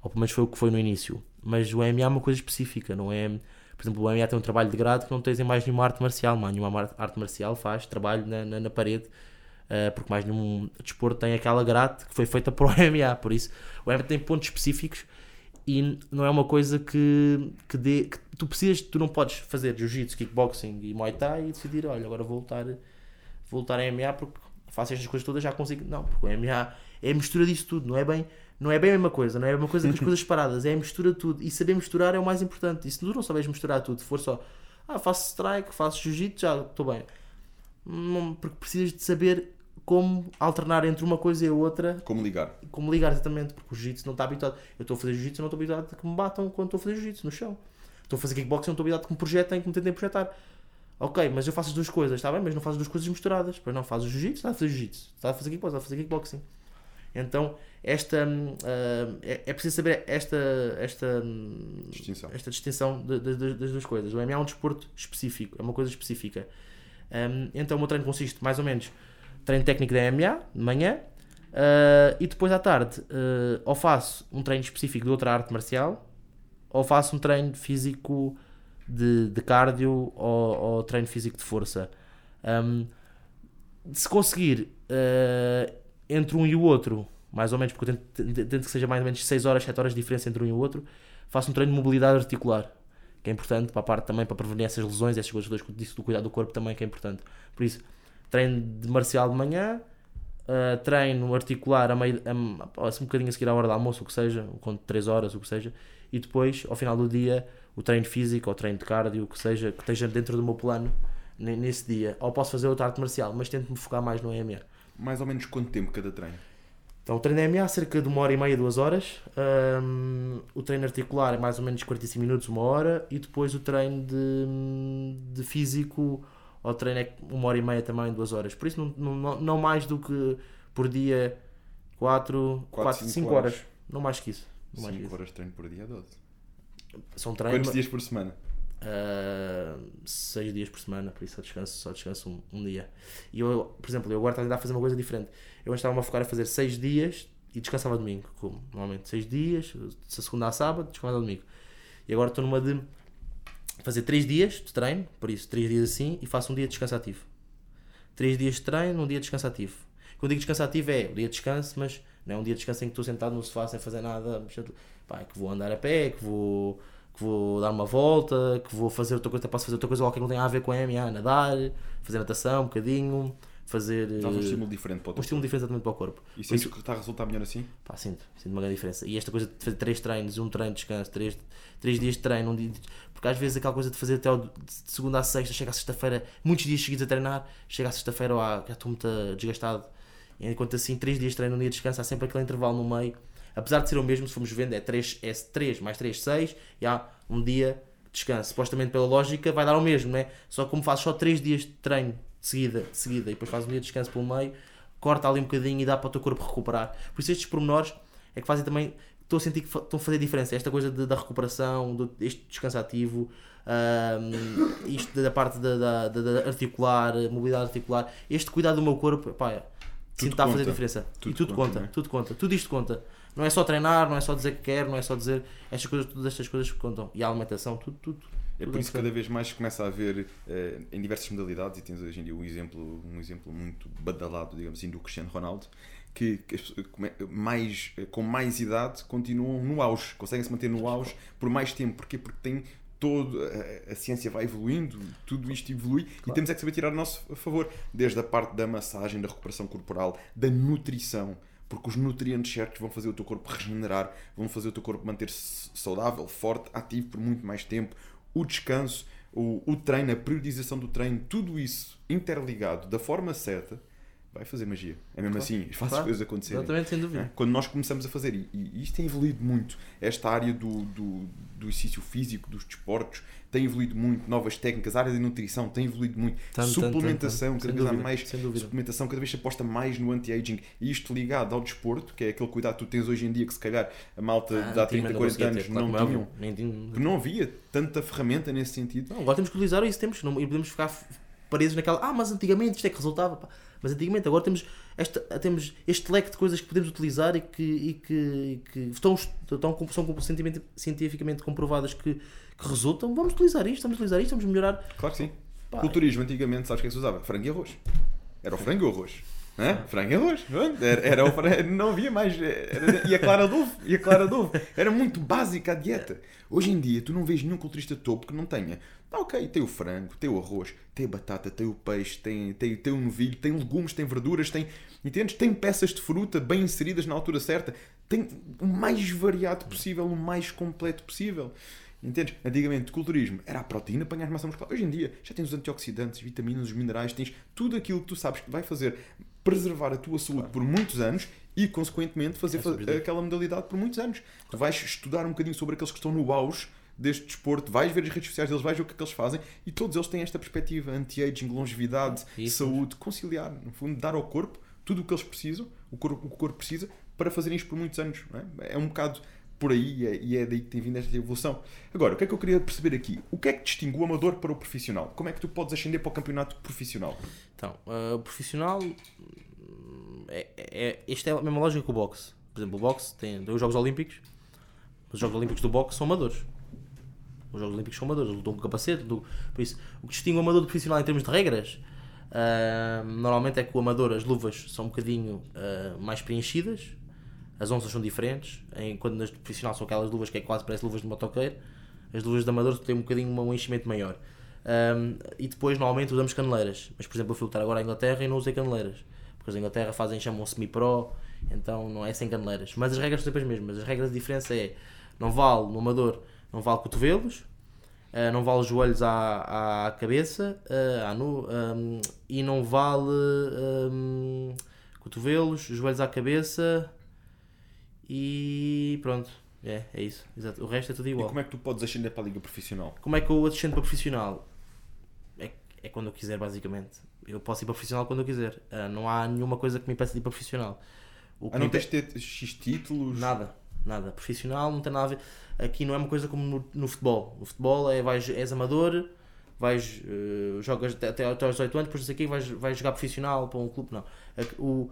Ou pelo menos foi o que foi no início. Mas o MMA é uma coisa específica, não é? Por exemplo, o MMA tem um trabalho de grado que não tens em mais nenhuma arte marcial. Mas nenhuma arte marcial faz trabalho na, na, na parede Uh, porque mais nenhum desporto tem aquela grade que foi feita para o MMA. Por isso, o MMA tem pontos específicos e não é uma coisa que, que, dê, que tu precisas, tu não podes fazer jiu-jitsu, kickboxing e muay thai e decidir, olha, agora vou voltar, vou voltar a MMA porque faço estas coisas todas, já consigo. Não, porque o MMA é a mistura disso tudo, não é bem, não é bem a mesma coisa, não é a mesma coisa que as coisas paradas, é a mistura de tudo. E saber misturar é o mais importante. E se tu não sabes misturar tudo, se for só, ah, faço strike, faço jiu-jitsu, já estou bem. Não, porque precisas de saber como alternar entre uma coisa e a outra. Como ligar. Como ligar, exatamente, porque o jiu-jitsu não está habituado. Eu estou a fazer jiu-jitsu, não estou habituado a que me batam quando estou a fazer jiu-jitsu no chão. Estou a fazer kickboxing, não estou habituado a que me projetem, que me tentem projetar. Ok, mas eu faço as duas coisas, está bem? Mas não faço as duas coisas misturadas. Pois não, fazes jiu-jitsu, está a fazer jiu-jitsu. Está a fazer kickboxing, está a fazer kickboxing. Então, esta, uh, é, é, preciso saber esta, esta distinção, esta distinção de, de, de, das duas coisas. O MMA é um desporto específico, é uma coisa específica. Um, então, o meu treino consiste mais ou menos treino técnico da MMA, de manhã, uh, e depois à tarde uh, ou faço um treino específico de outra arte marcial, ou faço um treino físico de, de cardio ou, ou treino físico de força. Um, se conseguir uh, entre um e o outro, mais ou menos, porque eu tento, tento que seja mais ou menos 6 horas, 7 horas de diferença entre um e o outro, faço um treino de mobilidade articular, que é importante para a parte também para prevenir essas lesões, essas coisas do cuidado do corpo também que é importante. Por isso, treino de marcial de manhã, uh, treino articular a meio, a, assim, um bocadinho a seguir à hora do almoço, o que seja, com 3 horas, o que seja, e depois, ao final do dia, o treino físico ou treino de cardio, o que seja, que esteja dentro do meu plano nesse dia. Ou posso fazer outra arte marcial, mas tento me focar mais no EMA. Mais ou menos quanto tempo cada treino? Então, o treino de EMA cerca de uma hora e meia, duas horas. Um, o treino articular é mais ou menos 45 minutos, uma hora. E depois o treino de, de físico ao treino é uma hora e meia também, duas horas. Por isso, não, não, não mais do que por dia 4, 4 5 horas. horas. Não mais que isso. 5 horas de treino por dia, 12. São treinos. Quantos dias por semana? 6 uh, dias por semana, por isso só descanso, só descanso um, um, dia. E eu, por exemplo, eu agora estou a tentar fazer uma coisa diferente. Eu antes estava a focar a fazer 6 dias e descansava domingo, como normalmente 6 dias, de segunda a sábado, descansava domingo. E agora estou numa de fazer 3 dias de treino, por isso 3 dias assim, e faço um dia de descanso ativo. 3 dias de treino, um dia de descanso ativo. Quando digo descanso ativo é o dia de descanso, mas não é um dia de descanso em que estou sentado no sofá sem fazer nada, pá, que vou andar a pé, que vou, que vou dar uma volta, que vou fazer outra coisa, posso fazer outra coisa qualquer que não tenha a ver com a MMA, nadar, fazer natação um bocadinho, fazer. Dá um estímulo diferente para o Um estímulo diferente exatamente para o corpo. E sentes que está a resultar melhor assim? Pá, sinto, sinto uma grande diferença. E esta coisa de fazer 3 treinos, um treino de descanso, 3, três dias de treino, um dia de... porque às vezes aquela coisa de fazer até o, de segunda a sexta, chega à sexta-feira, muitos dias seguidos a treinar, chega à sexta-feira, ah, já estou muito desgastado. Enquanto assim, 3 dias de treino, um dia de descanso, há sempre aquele intervalo no meio. Apesar de ser o mesmo, se formos vendo, é 3, é 3 mais 3, 6, e há um dia de descanso. Supostamente, pela lógica, vai dar o mesmo, né? Só como fazes só 3 dias de treino de seguida, de seguida, e depois fazes um dia de descanso pelo meio, corta ali um bocadinho e dá para o teu corpo recuperar. Por isso, estes pormenores é que fazem também. Estou a sentir que estão a fazer diferença. Esta coisa de, da recuperação, do, este descanso ativo, um, isto da parte da, da, da, articular, mobilidade articular, este cuidado do meu corpo, pá, sinto que está a fazer diferença. Tudo e tudo conta, conta tudo conta, tudo isto conta. Não é só treinar, não é só dizer que quer, não é só dizer estas coisas, todas estas coisas que contam. E a alimentação, tudo, tudo. É por isso que cada vez mais começa a haver uh, em diversas modalidades, e tens hoje em dia um exemplo, um exemplo muito badalado, digamos assim, do Cristiano Ronaldo, que, que mais, com mais idade continuam no auge, conseguem se manter no auge por mais tempo. Porquê? Porque tem todo, a, a ciência vai evoluindo, tudo isto evolui claro. e temos é que saber tirar o nosso favor, desde a parte da massagem, da recuperação corporal, da nutrição porque os nutrientes certos vão fazer o teu corpo regenerar, vão fazer o teu corpo manter-se saudável, forte, ativo por muito mais tempo o descanso, o, o treino, a priorização do treino, tudo isso interligado da forma certa, vai fazer magia. É mesmo claro. assim, faz claro. as coisas acontecerem. Exatamente, sem dúvida. É? Quando nós começamos a fazer, e, e isto tem evoluído muito, esta área do, do, do exercício físico, dos desportos, tem evoluído muito, novas técnicas, a área de nutrição tem evoluído muito, tanto, suplementação, tanto, tanto. cada vez há mais suplementação, cada vez se aposta mais no anti-aging, e isto ligado ao desporto, que é aquele cuidado que tu tens hoje em dia, que se calhar a malta ah, de há 30, 40 anos ter, não claro, tinham, que não havia tanta ferramenta nesse sentido. Não, agora temos que utilizar isso, temos, não, e podemos ficar presos naquela, ah, mas antigamente isto é que resultava, pá. Mas antigamente agora temos, esta, temos este leque de coisas que podemos utilizar e que, e que, que estão, estão, são cientificamente comprovadas que que resultam, vamos utilizar isto, vamos utilizar isto, vamos melhorar. Claro que sim. Pá. Culturismo, antigamente, sabes o que é se usava? Frango e arroz. Era o frango e arroz. Hã? Frango e arroz. Era, era o frango, não havia mais. Era, e a clara de ovo. E a clara de ovo. Era muito básica a dieta. Hoje em dia, tu não vês nenhum culturista de topo que não tenha. Ah, ok, tem o frango, tem o arroz, tem a batata, tem o peixe, tem, tem, tem o novilho, tem legumes, tem verduras, tem. Entendes? Tem peças de fruta bem inseridas na altura certa. Tem o mais variado possível, o mais completo possível. Entendes? Antigamente, culturismo era a proteína, apanhar massa muscular. Hoje em dia, já tens os antioxidantes, vitaminas, os minerais, tens tudo aquilo que tu sabes que vai fazer preservar a tua saúde por muitos anos e, consequentemente, fazer É aquela modalidade por muitos anos. Tu vais estudar um bocadinho sobre aqueles que estão no auge deste desporto, vais ver as redes sociais deles, vais ver o que é que eles fazem e todos eles têm esta perspectiva anti-aging, longevidade, Isso. saúde, conciliar, no fundo, dar ao corpo tudo o que eles precisam, o corpo, o que o corpo precisa, para fazerem isto por muitos anos. É? é um bocado por aí e é, e é daí que tem vindo esta evolução. Agora, o que é que eu queria perceber aqui? O que é que distingue o amador para o profissional? Como é que tu podes ascender para o campeonato profissional? Então, uh, o profissional. hum, É, é, esta é a mesma lógica que o boxe. Por exemplo, o boxe tem, os Jogos Olímpicos. Os Jogos Olímpicos do boxe são amadores. Os Jogos Olímpicos são amadores. Lutam com capacete. lutam- Por isso, o que distingue o amador do profissional em termos de regras. ah, normalmente é que o amador, as luvas são um bocadinho ah, mais preenchidas, as onças são diferentes, enquanto nas do profissional são aquelas luvas que é quase parece luvas de motoqueiro, as luvas de amador têm um bocadinho um enchimento maior. Um, e depois normalmente usamos caneleiras, mas por exemplo eu fui lutar agora à Inglaterra e não usei caneleiras, porque as Inglaterra fazem, chamam semi-pro, então não é sem caneleiras. Mas as regras são sempre as mesmas, as regras de diferença é, não vale no amador, não vale cotovelos, Uh, não vale joelhos à, à cabeça uh, à nu, um, e não vale um, cotovelos, joelhos à cabeça e pronto. É, é isso. Exato. O resto é tudo E igual. como é que tu podes ascender para a liga profissional? Como é que eu ascendo para profissional? É, é quando eu quiser, basicamente. Eu posso ir para profissional quando eu quiser. Uh, não há nenhuma coisa que me impeça de ir para profissional. O Ah, não tens de ter X títulos? Nada, nada. Profissional não tem nada a ver. Aqui não é uma coisa como no, no futebol. No futebol é vais, és amador, vais, eh, jogas até, até até aos 18 anos, depois aqui vais, vais jogar profissional para um clube. Não. O,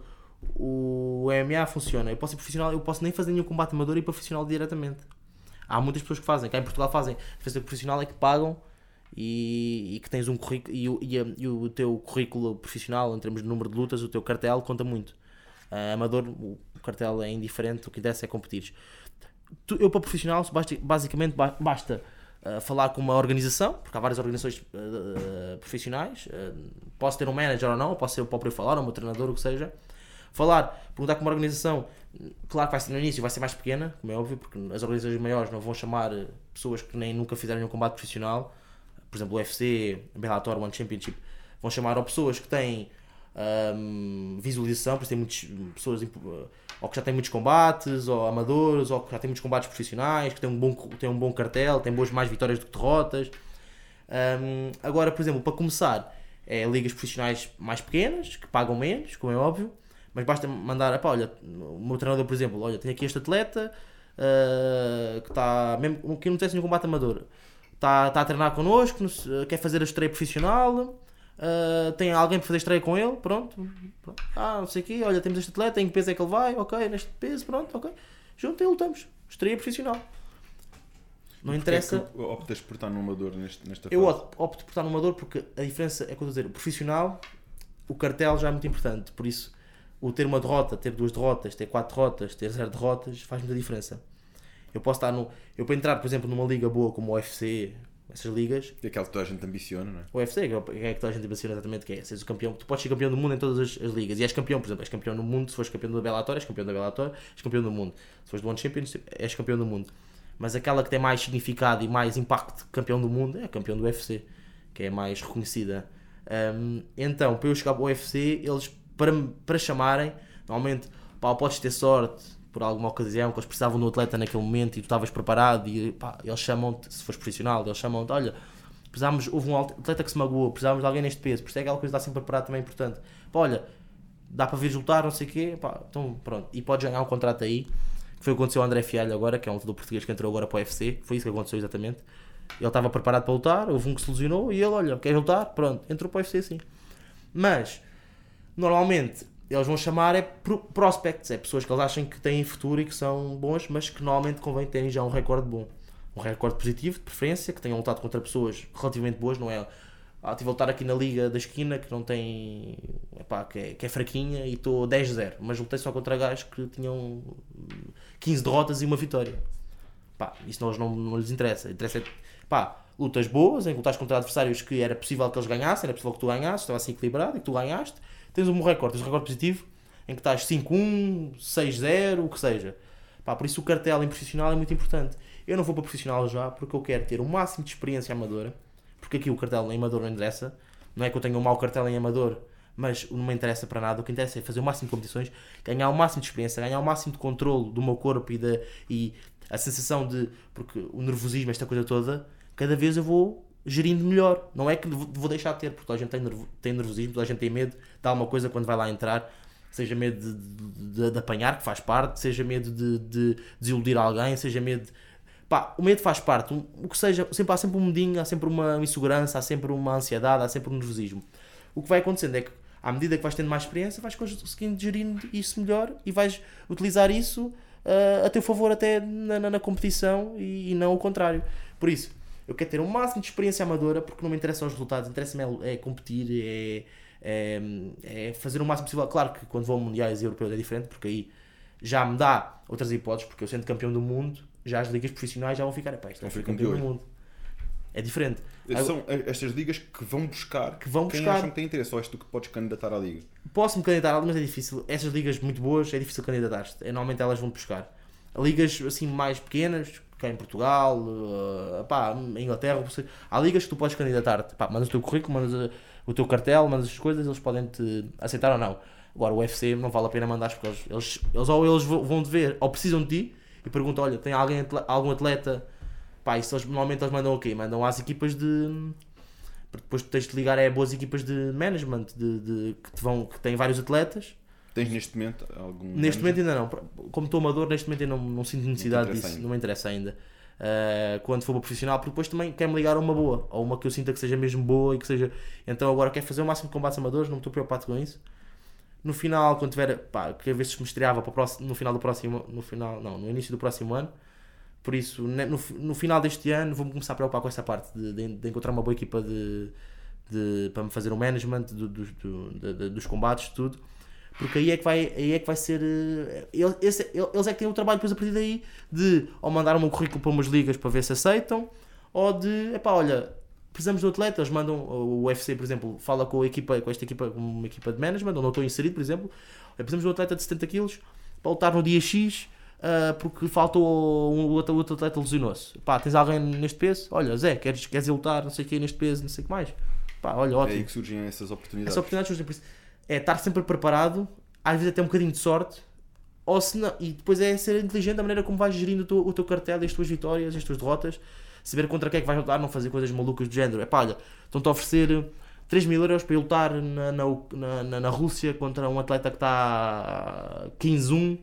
o MMA funciona. Eu posso profissional, eu posso nem fazer nenhum combate amador e profissional diretamente. Há muitas pessoas que fazem, cá em Portugal fazem. A profissional é que pagam e, e que tens um currículo e, e, e o teu currículo profissional em termos de número de lutas, o teu cartel conta muito. Ah, amador, o cartel é indiferente, o que interessa é competir. Tu- eu para profissional basicamente ba- basta ah, falar com uma organização, porque há várias organizações ah, profissionais, posso ter um manager ou não, posso ser o próprio falar, ou meu treinador, o que seja. Falar, perguntar com uma organização, claro que vai ser no início, vai ser mais pequena, como é óbvio, porque as organizações maiores não vão chamar pessoas que nem nunca fizeram nenhum combate profissional, por exemplo, o UFC, Bellator, One Championship, vão chamar ou pessoas que têm ahm, visualização, por isso tem muitas pessoas imp- ou que já têm muitos combates, ou amadores, ou que já têm muitos combates profissionais, que têm um bom, têm um bom cartel, têm boas mais vitórias do que derrotas. Ahm, agora, por exemplo, para começar, é ligas profissionais mais pequenas, que pagam menos, como é óbvio, mas basta mandar, olha, o meu treinador, por exemplo, olha, tenho aqui este atleta ah, que está, mesmo que não tivesse nenhum combate amador, está, está a treinar connosco, quer fazer a estreia profissional, ah, tem alguém para fazer estreia com ele, pronto, pronto. ah, não sei o quê, olha, temos este atleta, em que peso é que ele vai, ok, neste peso, pronto, ok, junto e lutamos, estreia profissional. Não Porquê interessa. é que optas por estar no amador neste, nesta Eu fase? opto por estar no amador porque a diferença é que eu estou a dizer, o profissional, o cartel já é muito importante, por isso o ter uma derrota, ter duas derrotas, ter quatro derrotas, ter zero derrotas faz muita diferença. Eu posso estar no. Eu para entrar, por exemplo, numa liga boa como o UFC, essas ligas, É aquela que toda a gente ambiciona, não é? o UFC, que é que é que toda a gente impressiona exatamente que é. Seres o campeão, tu podes ser campeão do mundo em todas as, as ligas. E és campeão, por exemplo, és campeão no mundo, se fores campeão da Bellator, és campeão da Bellator, és campeão do mundo. Se fores do One Championship, és campeão do mundo. Mas aquela que tem mais significado e mais impacto de campeão do mundo é a campeão do UFC, que é mais reconhecida. Um, então, para eu chegar ao UFC, eles, para, para chamarem, normalmente, pá, podes ter sorte por alguma ocasião que eles precisavam um atleta naquele momento e tu estavas preparado e pá, eles chamam-te, se fores profissional, eles chamam-te, olha, precisámos, houve um atleta que se magoou, precisávamos de alguém neste peso, por isso é aquela coisa de estar sempre preparado também é importante. Pá, olha, dá para vir lutar, não sei o quê, pá, então pronto, e podes ganhar um contrato aí, que foi o que aconteceu ao André Fialho agora, que é um lutador português que entrou agora para o UFC, foi isso que aconteceu exatamente. Ele estava preparado para lutar, houve um que se lesionou e ele, olha, quer lutar? Pronto, entrou para o UFC sim. Mas, normalmente, eles vão chamar é pro- prospects, é pessoas que eles acham que têm futuro e que são bons, mas que normalmente convém terem já um recorde bom. Um recorde positivo, de preferência, que tenham lutado contra pessoas relativamente boas, não é Ah, tive a lutar aqui na Liga da Esquina que não tem. Epá, que, é, que é fraquinha e estou 10-0. Mas lutei só contra gajos que tinham 15 derrotas e uma vitória. Pá, isso não, não, não lhes interessa. Interessa é, pá, lutas boas, em que lutas contra adversários que era possível que eles ganhassem, era possível que tu ganhasses, estava assim equilibrado e que tu ganhaste. Tens um bom recorde, tens um recorde positivo em que estás 5-1, 6-0, o que seja. Pá, por isso o cartel em profissional é muito importante. Eu não vou para profissional já porque eu quero ter o máximo de experiência amadora porque aqui o cartel em amador não interessa. Não é que eu tenha um mau cartel em amador, mas não me interessa para nada. O que interessa é fazer o máximo de competições, ganhar o máximo de experiência, ganhar o máximo de controle do meu corpo e, da, e a sensação de. Porque o nervosismo, esta coisa toda, cada vez eu vou gerindo melhor. Não é que vou deixar de ter, porque toda a gente tem, nervo, tem nervosismo, toda a gente tem medo de alguma coisa quando vai lá entrar. Seja medo de, de, de apanhar, que faz parte, seja medo de, de desiludir alguém, seja medo de Pá, o medo faz parte, o que seja, sempre, há sempre um medinho, há sempre uma insegurança, há sempre uma ansiedade, há sempre um nervosismo. O que vai acontecendo é que, à medida que vais tendo mais experiência, vais conseguindo gerir isso melhor e vais utilizar isso uh, a teu favor até na, na, na competição e, e, não o contrário. Por isso, eu quero ter o máximo de experiência amadora porque não me interessam os resultados, interessa-me é, é competir, é, é, é, fazer o máximo possível. Claro que quando vou a mundiais e europeus é diferente, porque aí já me dá outras hipóteses, porque eu sendo campeão do mundo já as ligas profissionais já vão ficar, pá, isto é campeão do mundo. É diferente. São estas ligas que vão buscar que vão quem buscar. acham que tem interesse, ou és tu que podes candidatar à liga? Posso-me candidatar, mas é difícil. Essas ligas muito boas é difícil candidatar-te. É, normalmente elas vão buscar. Ligas assim mais pequenas, cá em Portugal, uh, pá, em Inglaterra, há ligas que tu podes candidatar-te. Mandas o teu currículo, mandas uh, o teu cartel, mandas as coisas, eles podem te aceitar ou não. Agora o UFC não vale a pena mandar porque eles, eles, ou eles vão te ver ou precisam de ti e pergunta: olha, tem alguém, algum atleta? Pá, isso eles, normalmente eles mandam o quê? Mandam às equipas de. Depois tens de ligar é boas equipas de management de, de, que, te vão, que têm vários atletas. Tens neste momento algum. Neste momento ainda não. Como estou amador, neste momento ainda não, não sinto necessidade não disso. Ainda. Não me interessa ainda. Uh, quando for para profissional, porque depois também quero-me ligar a uma boa, ou uma que eu sinta que seja mesmo boa e que seja. Então agora quero fazer o máximo de combates amadores, não me estou preocupado com isso. No final, quando tiver, pá, que a ver se me estreava para próximo, no final do próximo, no final, não, no início do próximo ano. Por isso, no, no final deste ano, vou-me começar a preocupar com essa parte de, de, de encontrar uma boa equipa de, de, para me fazer o management do, do, do, dos combates, tudo. Porque aí é que vai, aí é que vai ser. Eh, eles, esse, eles é que têm o trabalho depois a partir daí de ou mandar meu currículo para umas ligas para ver se aceitam, ou de, epá, olha, precisamos de um atleta, eles mandam, o UFC, por exemplo, fala com a equipa, com esta equipa, com uma equipa de management, onde eu estou inserido, por exemplo, precisamos de um atleta de 70 kg para lutar no dia X, uh, porque faltou um outro, outro atleta lesionou-se. Pá, tens alguém neste peso? Olha, Zé, queres, queres lutar, não sei o que, neste peso, não sei o que mais. Pá, olha, ótimo. É aí que surgem essas oportunidades. Essas oportunidades surgem, é estar sempre preparado, às vezes até um bocadinho de sorte, ou se não, e depois é ser inteligente da maneira como vais gerindo o teu, o teu cartel, as tuas vitórias, as tuas derrotas, saber contra quem é que vais lutar, não fazer coisas malucas do género. É pá, olha, estão-te a oferecer 3 mil euros para ir lutar na, na, na, na Rússia contra um atleta que está 15-1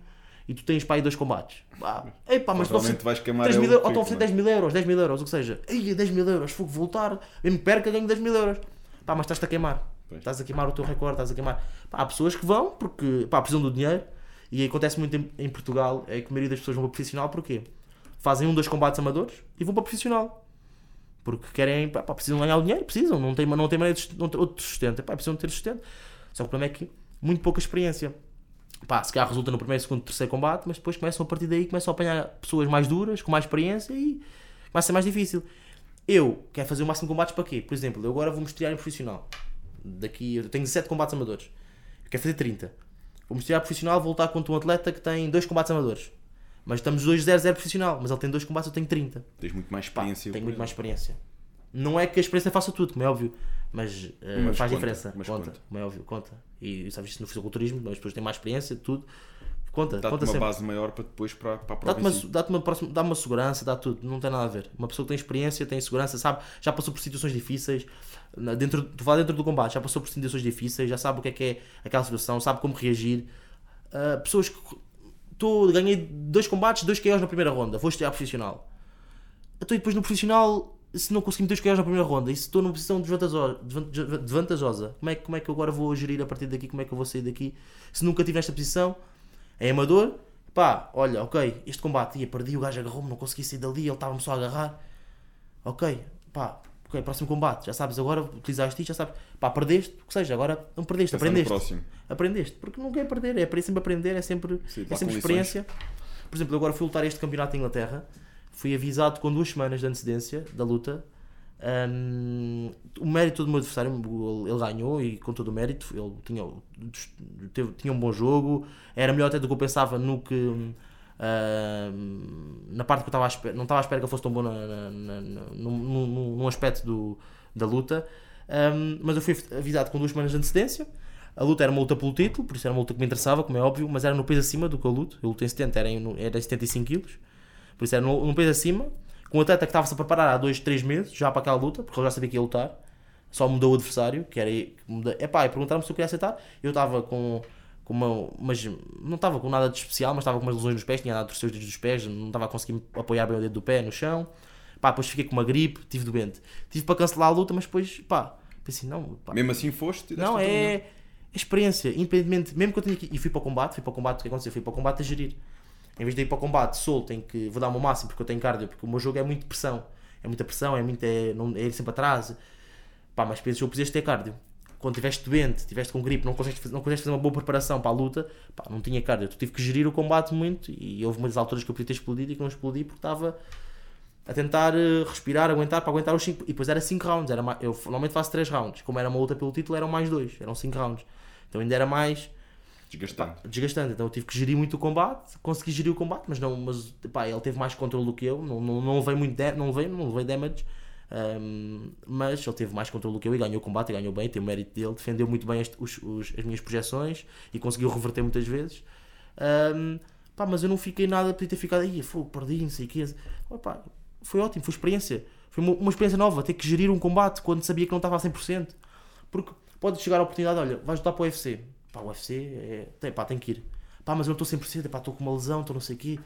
e tu tens para aí dois combates. Ah, epá, mas Provavelmente vais queimar 3 mil, ou estão a oferecer 10 mil euros, 10 mil euros, ou seja, Ei, 10 mil euros, fogo, vou lutar, mesmo perca, ganho 10 mil euros. Pá, mas estás-te a queimar. Pois. Estás a queimar o teu recorde, estás a queimar. Pá, há pessoas que vão porque pá, precisam do dinheiro e acontece muito em, em Portugal, é que a maioria das pessoas vão para profissional, porquê? Fazem um, dois combates amadores e vão para profissional. Porque querem, pá, precisam ganhar o dinheiro, precisam, não tem, não tem maneira de não outro sustento, pá, precisam ter sustento. Só que o problema é que muito pouca experiência. Pá, se calhar resulta no primeiro, segundo, terceiro combate, mas depois começam a partir daí, começam a apanhar pessoas mais duras, com mais experiência e começa a ser mais difícil. Eu quero fazer o máximo de combates para quê? Por exemplo, eu agora vou-me estrear em profissional. Daqui, eu tenho 17 combates amadores. Eu quero fazer 30. Vou-me estrear profissional, vou lutar contra um atleta que tem dois combates amadores. Mas estamos 2-0-0 profissional, mas ele tem dois combates, eu tenho 30. Tens muito mais experiência. Pá, tenho muito mais experiência. Não é que a experiência faça tudo, como é óbvio, mas, uh, mas faz conta, diferença. Mas conta, conta, como é óbvio, conta. E sabes isso no fisiculturismo, as pessoas têm mais experiência, tudo. Conta, dá-te conta uma sempre. base maior para depois para, para a prova. Dá-te uma, dá uma, próxima, dá uma segurança, dá tudo, não tem nada a ver. Uma pessoa que tem experiência, tem segurança, sabe, já passou por situações difíceis, dentro, tu fala dentro do combate, já passou por situações difíceis, já sabe o que é que é aquela situação, sabe como reagir. Uh, pessoas que tô, ganhei dois combates, dois KOs na primeira ronda, vou estrear profissional. Então, depois no profissional, se não conseguir meter os KOs na primeira ronda e se estou numa posição desvantajosa, como é, como é que eu agora vou gerir a partir daqui? Como é que eu vou sair daqui? Se nunca estive nesta posição, é amador, pá, olha, ok, este combate, ia, perdi, o gajo agarrou-me, não consegui sair dali, ele estava-me só a agarrar. Ok, pá, ok, próximo combate, já sabes, agora utilizaste isto, já sabes, pá, perdeste, o que seja, agora não perdeste, Pensar no aprendeste. próximo. Aprendeste, porque não quer perder, é sempre aprender, é sempre, Sim, é sempre experiência. Por exemplo, eu agora fui lutar este campeonato de Inglaterra, fui avisado com duas semanas de antecedência da luta. Hum, o mérito do meu adversário, ele ganhou e com todo o mérito, ele tinha, teve- tinha um bom jogo, era melhor até do que eu pensava no que hum, na parte que eu estava não estava à espera que ele fosse tão bom na, na, na, na- num, aspecto do, da luta, Hum, mas eu fui avisado com duas semanas de antecedência. A luta era uma luta pelo título, por isso era uma luta que me interessava, como é óbvio, mas era no peso acima do que eu luto. Eu lutei em 70, era em, era em 75 kg, por isso era no, no peso acima, com um atleta que estava-se a preparar há 2, 3 meses já para aquela luta, porque ele já sabia que ia lutar, só mudou o adversário, que era. muda- Epá, e perguntaram-me se eu queria aceitar. Eu estava com, com uma. Mas não estava com nada de especial, mas estava com umas lesões nos pés, tinha dado torcer os dedos dos pés, não estava a conseguir apoiar bem o dedo do pé no chão. Pá, depois fiquei com uma gripe, tive doente. Tive para cancelar a luta, mas depois, pá, pensei, não, pá, Mesmo assim foste. não, o é experiência, independentemente, mesmo que eu tenha que. E fui para o combate, fui para o combate, o que aconteceu? Fui para o combate a gerir. Em vez de ir para o combate solto, tenho que. Vou dar o meu máximo porque eu tenho cardio, porque o meu jogo é muito pressão. É muita pressão, é, muito, é, não, é ir sempre atrás. Pá, mas pensas, eu preciso ter cardio. Quando estiveste doente, estiveste com gripe, não consegues, não consegues fazer uma boa preparação para a luta, pá, não tinha cardio. Tu tive que gerir o combate muito e houve muitas alturas que eu podia ter explodido e que não explodi porque estava a tentar eh, respirar, aguentar para aguentar os 5. E depois era 5 rounds. Era eu normalmente faço 3 rounds. Como era uma luta pelo título, eram mais 2. Eram 5 rounds. Então ainda era mais Desgastante. desgastante. Então eu tive que gerir muito o combate. Consegui gerir o combate, mas não. Mas pá, ele teve mais controle do que eu. Não, não, não levei muito não levei, não levei damage. Ahm, mas ele teve mais controle do que eu e ganhou o combate, e ganhou bem, tem o mérito dele, defendeu muito bem este- os- os- as minhas projeções e conseguiu reverter muitas vezes. Ahm, pá, mas eu não fiquei nada, podia ter ficado aí, perdi, não sei o quê. Pá, foi ótimo, foi experiência. Foi uma, uma experiência nova, ter que gerir um combate quando sabia que não estava a 100%. Porque pode chegar a oportunidade, olha, vais lutar para o UFC. Pá, o UFC, é, pá, tem que ir. Pá, mas eu não estou 100%, pá, estou com uma lesão, estou não sei o quê.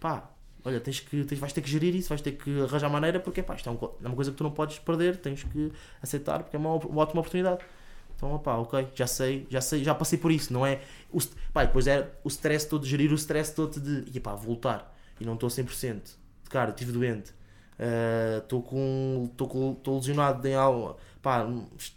Pá, olha, tens que, tens, vais ter que gerir isso, vais ter que arranjar maneira, porque pá, isto é, um é uma coisa que tu não podes perder, tens que aceitar, porque é uma, uma ótima oportunidade. Então, pá, ok, já sei, já sei, já passei por isso, não é? O, pá, depois é o stress todo, gerir o stress todo de, e pá, vou lutar, e não estou 100%. Cara, estive doente, estou com, estou com, estou lesionado em algo, pá,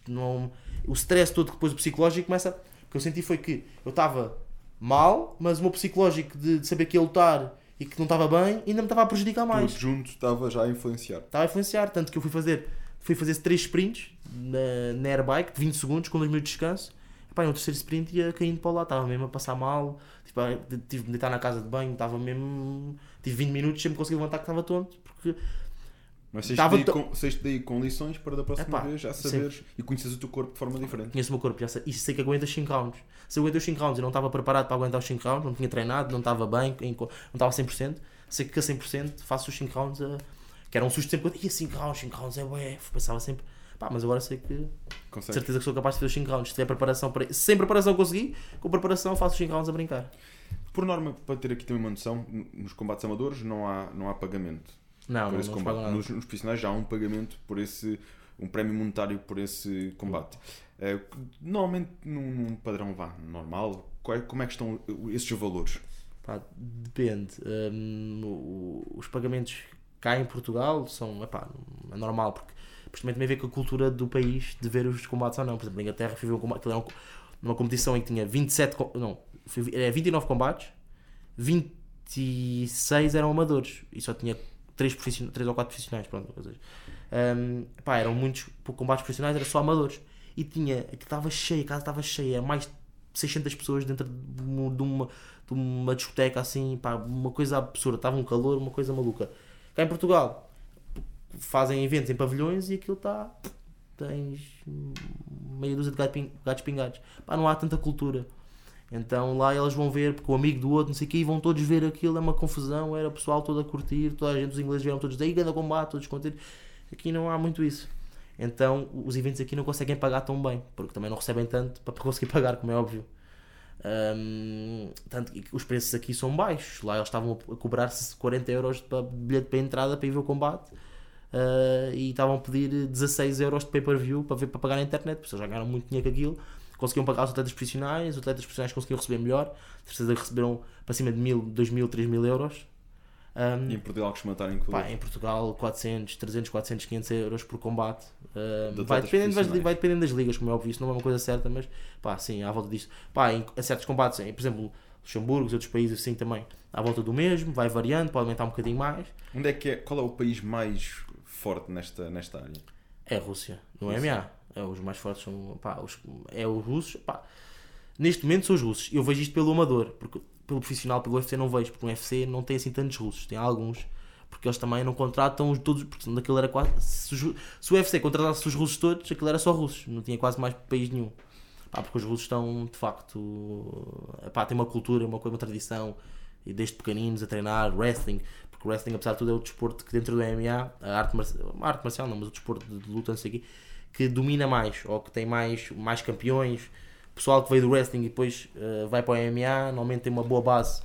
não, o stress todo, depois o psicológico começa, que eu senti foi que eu estava mal, mas o meu psicológico de, de saber que ia lutar e que não estava bem, ainda me estava a prejudicar mais Tudo junto estava já a influenciar. estava a influenciar, tanto que eu fui fazer fui fazer 3 sprints na, na airbike de 20 segundos com 2 minutos de descanso Epá, no terceiro sprint ia caindo para lá, estava mesmo a passar mal tipo, tive de deitar na casa de banho, estava mesmo tive 20 minutos sem me conseguir levantar que estava tonto porque Mas saíste Tava daí, to- daí com lições para da próxima Epá, vez já saberes e conheces o teu corpo de forma diferente. conheço o meu corpo já sei, e sei que aguenta os 5 rounds se os 5 rounds e não estava preparado para aguentar os 5 rounds, não tinha treinado, não estava bem, não estava a 100%, sei que a 100% faço os 5 rounds a... que era um susto sempre, ia 5 rounds, 5 rounds é bué, pensava sempre, pá, mas agora sei que de Consegues? certeza que sou capaz de fazer os 5 rounds, se tiver preparação para sem preparação consegui, com preparação faço os 5 rounds a brincar. Por norma, para ter aqui também uma noção, nos combates amadores não há, não há pagamento. Não, por esse não combate. Nos, nos profissionais já há um pagamento por esse, um prémio monetário por esse combate. Eh, normalmente num, num padrão vá, normal, qual é- como é que estão esses valores? Pá, depende. O- os pagamentos cá em Portugal são. Epá, é normal, porque depois também tem a ver com a cultura do país de ver os combates ou não. Por exemplo, na Inglaterra fui ver um combate, era um- numa competição em que tinha 27. com- Não, era 29 combates, 26 eram amadores e só tinha 3, profissionais, 3 ou 4 profissionais. Pronto, seja, hum, pá, eram muitos combates profissionais, era só amadores. E tinha. que estava cheia, a casa estava cheia, mais de 600 pessoas dentro de uma, de uma, discoteca assim, pá, uma coisa absurda, estava um calor, uma coisa maluca. Cá em Portugal fazem eventos em pavilhões e aquilo está. tens meia dúzia de gatos pingados. Pá, não há tanta cultura. Então lá eles vão ver, porque o amigo do outro, não sei o quê, e vão todos ver aquilo, é uma confusão, era o pessoal todo a curtir, toda a gente, os ingleses vieram todos daí, grande combate, todos contentes. Aqui não há muito isso. Então os eventos aqui não conseguem pagar tão bem, porque também não recebem tanto para conseguir pagar, como é óbvio. Hum, tanto que os preços aqui são baixos. Lá eles estavam a cobrar-se 40 euros para bilhete para entrada para ir ver o combate ah, e estavam a pedir 16 euros de pay-per-view para, ver, para pagar na internet, porque eles já ganharam muito dinheiro com aquilo. Conseguiam pagar os atletas profissionais, os atletas profissionais conseguiam receber melhor, de certeza que receberam para cima de 1000, 2000, 3000 euros. Um, E em Portugal costuma estar incluído. pá, em Portugal, 400, 300, 400, 500 euros por combate. Uh, vai, dependendo das, vai dependendo das ligas, como é óbvio, isso não é uma coisa certa, mas pá, sim, à volta disto. Pá, em, em certos combates, em, por exemplo, Luxemburgo, outros países assim também, à volta do mesmo, vai variando, pode aumentar um bocadinho mais. Onde é que é, qual é o país mais forte nesta, nesta área? É a Rússia, no Rússia. MMA. É, os mais fortes são, pá, os, é os russos, pá. Neste momento são os russos. Eu vejo isto pelo amador, porque pelo profissional, pelo UFC não vejo, porque no UFC não tem assim tantos russos, tem alguns. Porque eles também não contratam os todos, porque daquilo era quase. Se, se o UFC contratasse os russos todos, aquilo era só russos, não tinha quase mais país nenhum. Pá, porque os russos estão, de facto, pá, têm uma cultura, uma, uma tradição, e desde pequeninos a treinar wrestling, porque o wrestling, apesar de tudo, é o desporto que dentro do MMA, a arte, marcial, a arte marcial não, mas o desporto de, de luta, não sei o quê, que domina mais, ou que tem mais, mais campeões. Pessoal que veio do wrestling e depois eh, vai para o MMA, normalmente tem uma boa base.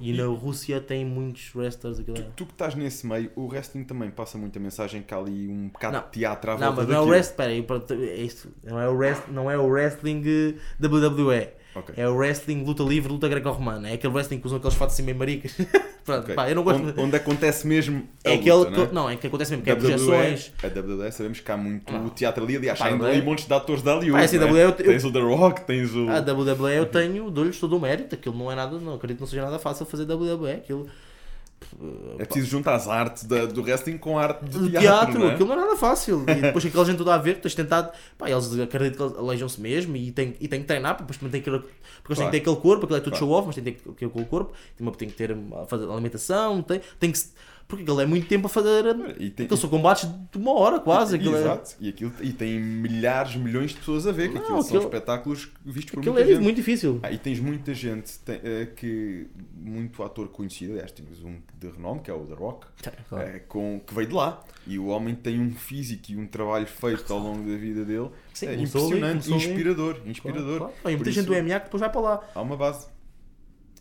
E, na Rússia tem muitos wrestlers. Aquilo é- Tu que estás nesse meio, o wrestling também passa muita mensagem que há ali um bocado Não. de teatro à Não, volta mas não é o wrestling. Espera aí, pronto, é isto, não, é o wrest, não é o wrestling eh, WWE. Ok. É o wrestling luta livre, luta greco-romana. É aquele wrestling que usam aqueles fatos assim meio maricas. Pronto, Ok. pá, eu não gosto. onde, onde acontece mesmo é luta, aquele. não é? que- não, é que acontece mesmo, que é WWE, projeções. a WWE sabemos que há muito Não. teatro ali, aliás, há não é? ali montes de atores da Hollywood. É? Eu- eu- Tens o The Rock, tens o. A WWE eu tenho, dou-lhes todo o mérito. Aquilo não é nada, não acredito que não seja nada fácil fazer WWE. Aquilo. É preciso juntar as artes da- do wrestling com a arte do de teatro, teatro, não é? aquilo não é nada fácil. E depois aquela gente toda a ver, tu tens tentado, pá, eles acreditam que eles aleijam-se mesmo e têm, e têm que treinar, depois também têm que, porque eles têm Claro. que ter aquele corpo, aquilo é tudo Claro. show off, mas têm que ter aquele corpo, tem, tem que ter a fazer alimentação, tem, tem que porque aquilo é muito tempo a fazer. E tem- Aquilo são combates de uma hora quase. Aquilo é, Exato, e, aquilo, e tem milhares, milhões de pessoas a ver, que Não, aquilo são aquilo- espetáculos vistos por muita é gente. muito difícil. Ah, e tens muita gente tem- eh, que. Muito ator conhecido, aliás, tens um de renome que é o The Rock, Claro. eh, com, que veio de lá. E o homem tem um físico e um trabalho feito ao longo da vida dele Sim, é ali, impressionante, ali. inspirador. Claro, inspirador. claro. E Por muita isso, gente do MMA que depois vai para lá. Há uma base.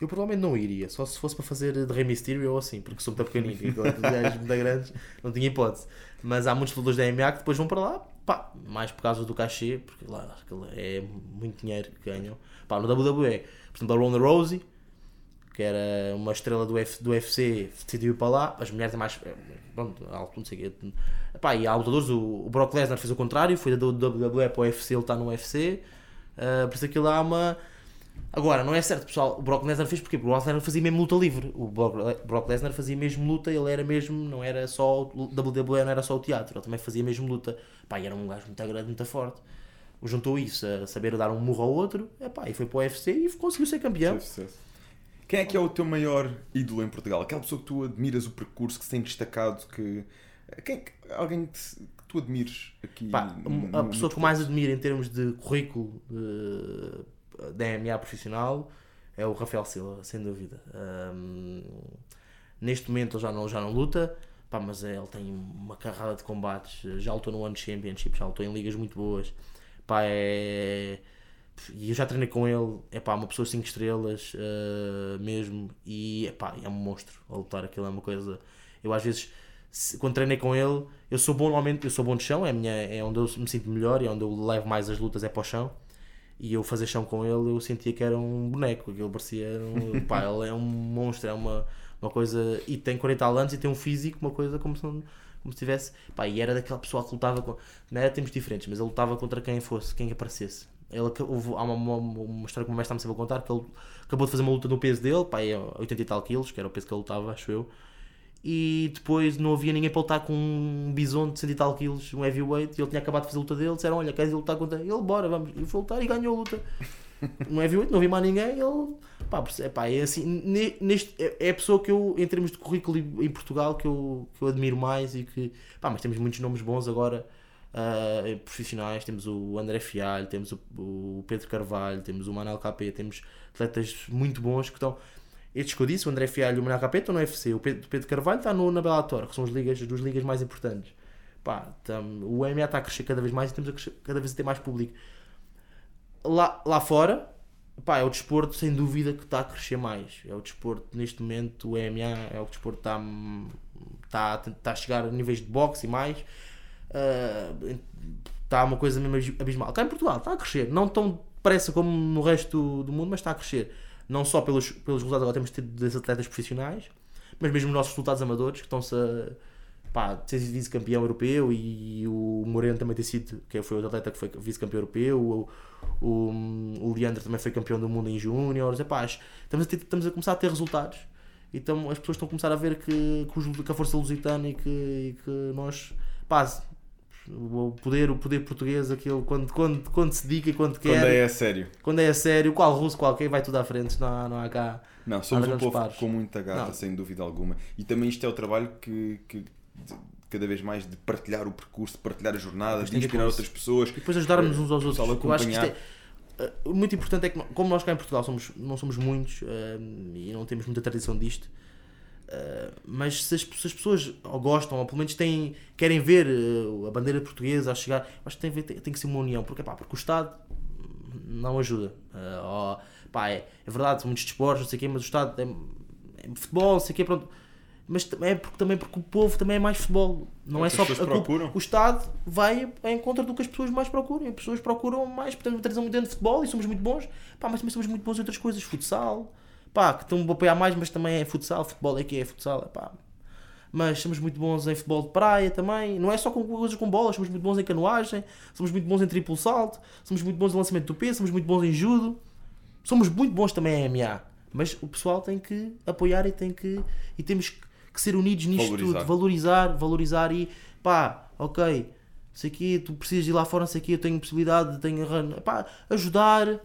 Eu provavelmente não iria, só se fosse para fazer de Rey Mysterio ou assim, porque sou muito pequenino e é gajos muito grandes, não tinha hipótese. Mas há muitos lutadores da MMA que depois vão para lá, pá, mais por causa do cachê, porque lá é muito dinheiro que ganham. Pá, no WWE, por exemplo, a Ronda Rousey, que era uma estrela do, F, do UFC, decidiu ir para lá, as mulheres é mais. Pronto, alto, não sei o quê. Pá, e há lutadores, o, o Brock Lesnar fez o contrário, foi da WWE para o UFC, ele está no UFC, ah, por isso aquilo há uma. Agora, não é certo, pessoal. O Brock Lesnar fez? Porque o Brock Lesnar fazia mesmo luta livre. O Brock Lesnar fazia mesmo luta, ele era mesmo, não era só. o WWE não era só o teatro, ele também fazia mesmo luta. Pá, e era um gajo muito grande, muito forte. Juntou isso, a saber dar um murro ao outro, epá, e foi para o UFC e conseguiu ser campeão. Sucesso. Quem é que é o teu maior ídolo em Portugal? Aquela pessoa que tu admiras o percurso, que se tem destacado, que. Quem, é alguém que, se- que tu admires aqui? Pá, no- a no pessoa que mais admiro em termos de currículo da MMA profissional é o Rafael Silva, sem dúvida. Ahm, neste momento ele já não, já não luta, pá, mas ele tem uma carrada de combates, já lutou no One Championship, já lutou em ligas muito boas. Pá, é. E eu já treinei com ele, é pá, uma pessoa 5 estrelas ah, mesmo, e epá, é um monstro a lutar, aquilo é uma coisa. Eu às vezes, quando treinei com ele, eu sou bom normalmente, eu sou bom de chão, é, minha, é onde eu me sinto melhor é onde eu levo mais as lutas, é para o chão. E eu fazer chão com ele, eu sentia que era um boneco, aquilo parecia. Um, pá, ele é um monstro, é uma, uma coisa. E tem 40 anos e tem um físico, uma coisa como se, como se tivesse. Pá, e era daquela pessoa que lutava com. Não era tempos diferentes, mas ele lutava contra quem fosse, quem aparecesse. Ele, houve, há uma, uma, uma história que o mestre está-me sempre a contar que ele acabou de fazer uma luta no peso dele, pá, é 80 e tal quilos, que era o peso que ele lutava, acho eu. E depois não havia ninguém para lutar com um bison de 100 e tal quilos, um heavyweight, e ele tinha acabado de fazer a luta dele. Disseram: Olha, queres ir lutar contra ele? Bora, vamos. E foi lutar e ganhou a luta. Um heavyweight, não vi mais ninguém. Ele, pá, perce- pá, é assim. ne- Neste, é é a pessoa que eu, em termos de currículo em Portugal, que eu, que eu admiro mais e que, pá, mas temos muitos nomes bons agora. ah, profissionais, temos o André Fialho, temos o, o Pedro Carvalho, temos o Manel KP, temos atletas muito bons que estão. Estes que eu disse, o André Fialho e o Manel KP estão no UFC, o Pedro, Pedro Carvalho está no, na Bellator, que são as ligas, as duas ligas mais importantes. Pá, tam- o MMA está a crescer cada vez mais e temos a crescer, cada vez a ter mais público. Lá, lá fora, pá, é o desporto sem dúvida que está a crescer mais. É o desporto, neste momento, o MMA é o desporto que está, está, está a chegar a níveis de boxe e mais. Ah, está uma coisa mesmo abismal. Cá em Portugal está a crescer, não tão depressa como no resto do mundo, mas está a crescer. Não só pelos, pelos resultados agora temos tido das atletas profissionais, mas mesmo os nossos resultados amadores, que estão-se a pá, ser vice-campeão europeu e o Moreno também ter sido, que foi o atleta que foi vice-campeão europeu, o, o, o Leandro também foi campeão do mundo em Júnior, estamos, a ter- estamos a começar a ter resultados. Então as pessoas estão a começar a ver que, que, que a força lusitana e que, e que nós, pá, o poder, o poder português, aquilo, quando, quando, quando se diga e quando quer, Quando é a sério. quando é a sério, qual russo, qualquer, vai tudo à frente, não há, não há cá. Não, somos um povo pares. com muita gata, Não. sem dúvida alguma. E também isto é o trabalho que, que cada vez mais de partilhar o percurso, de partilhar as jornadas, de inspirar outras pessoas. E depois ajudarmos uns aos outros. Eu acho que isto é, eh, muito importante é que, como nós cá em Portugal somos, não somos muitos eh, e não temos muita tradição disto, eh, mas se as, se as pessoas gostam, ou pelo menos têm, querem ver eh, a bandeira portuguesa a chegar, acho que tem, tem, tem que ser uma união, porque, pá, porque o Estado não ajuda. Ou, pá, é, é verdade, são muitos desportos, não sei o quê, mas o Estado é, é futebol, não sei o quê, pronto. Mas é porque, também porque o povo também é mais futebol. Não É é, só culpa- procuram. O Estado vai em contra do que as pessoas mais procuram. As pessoas procuram mais, portanto, tradição muito dentro de futebol e somos muito bons. Pá, mas também somos muito bons em outras coisas. Futsal, pá, que estão a apoiar mais, mas também é futsal. Futebol é que é futsal, é pá. Mas somos muito bons em futebol de praia também. Não é só com coisas com bolas, somos muito bons em canoagem, somos muito bons em triplo salto, somos muito bons em lançamento do peso, somos muito bons em judo. Somos muito bons também em MMA. Mas o pessoal tem que apoiar e tem que. E temos que ser unidos nisto Valorizar. tudo. Valorizar, valorizar e pá, ok, sei que tu precisas ir lá fora, sei que eu tenho possibilidade, tenho pá, ajudar,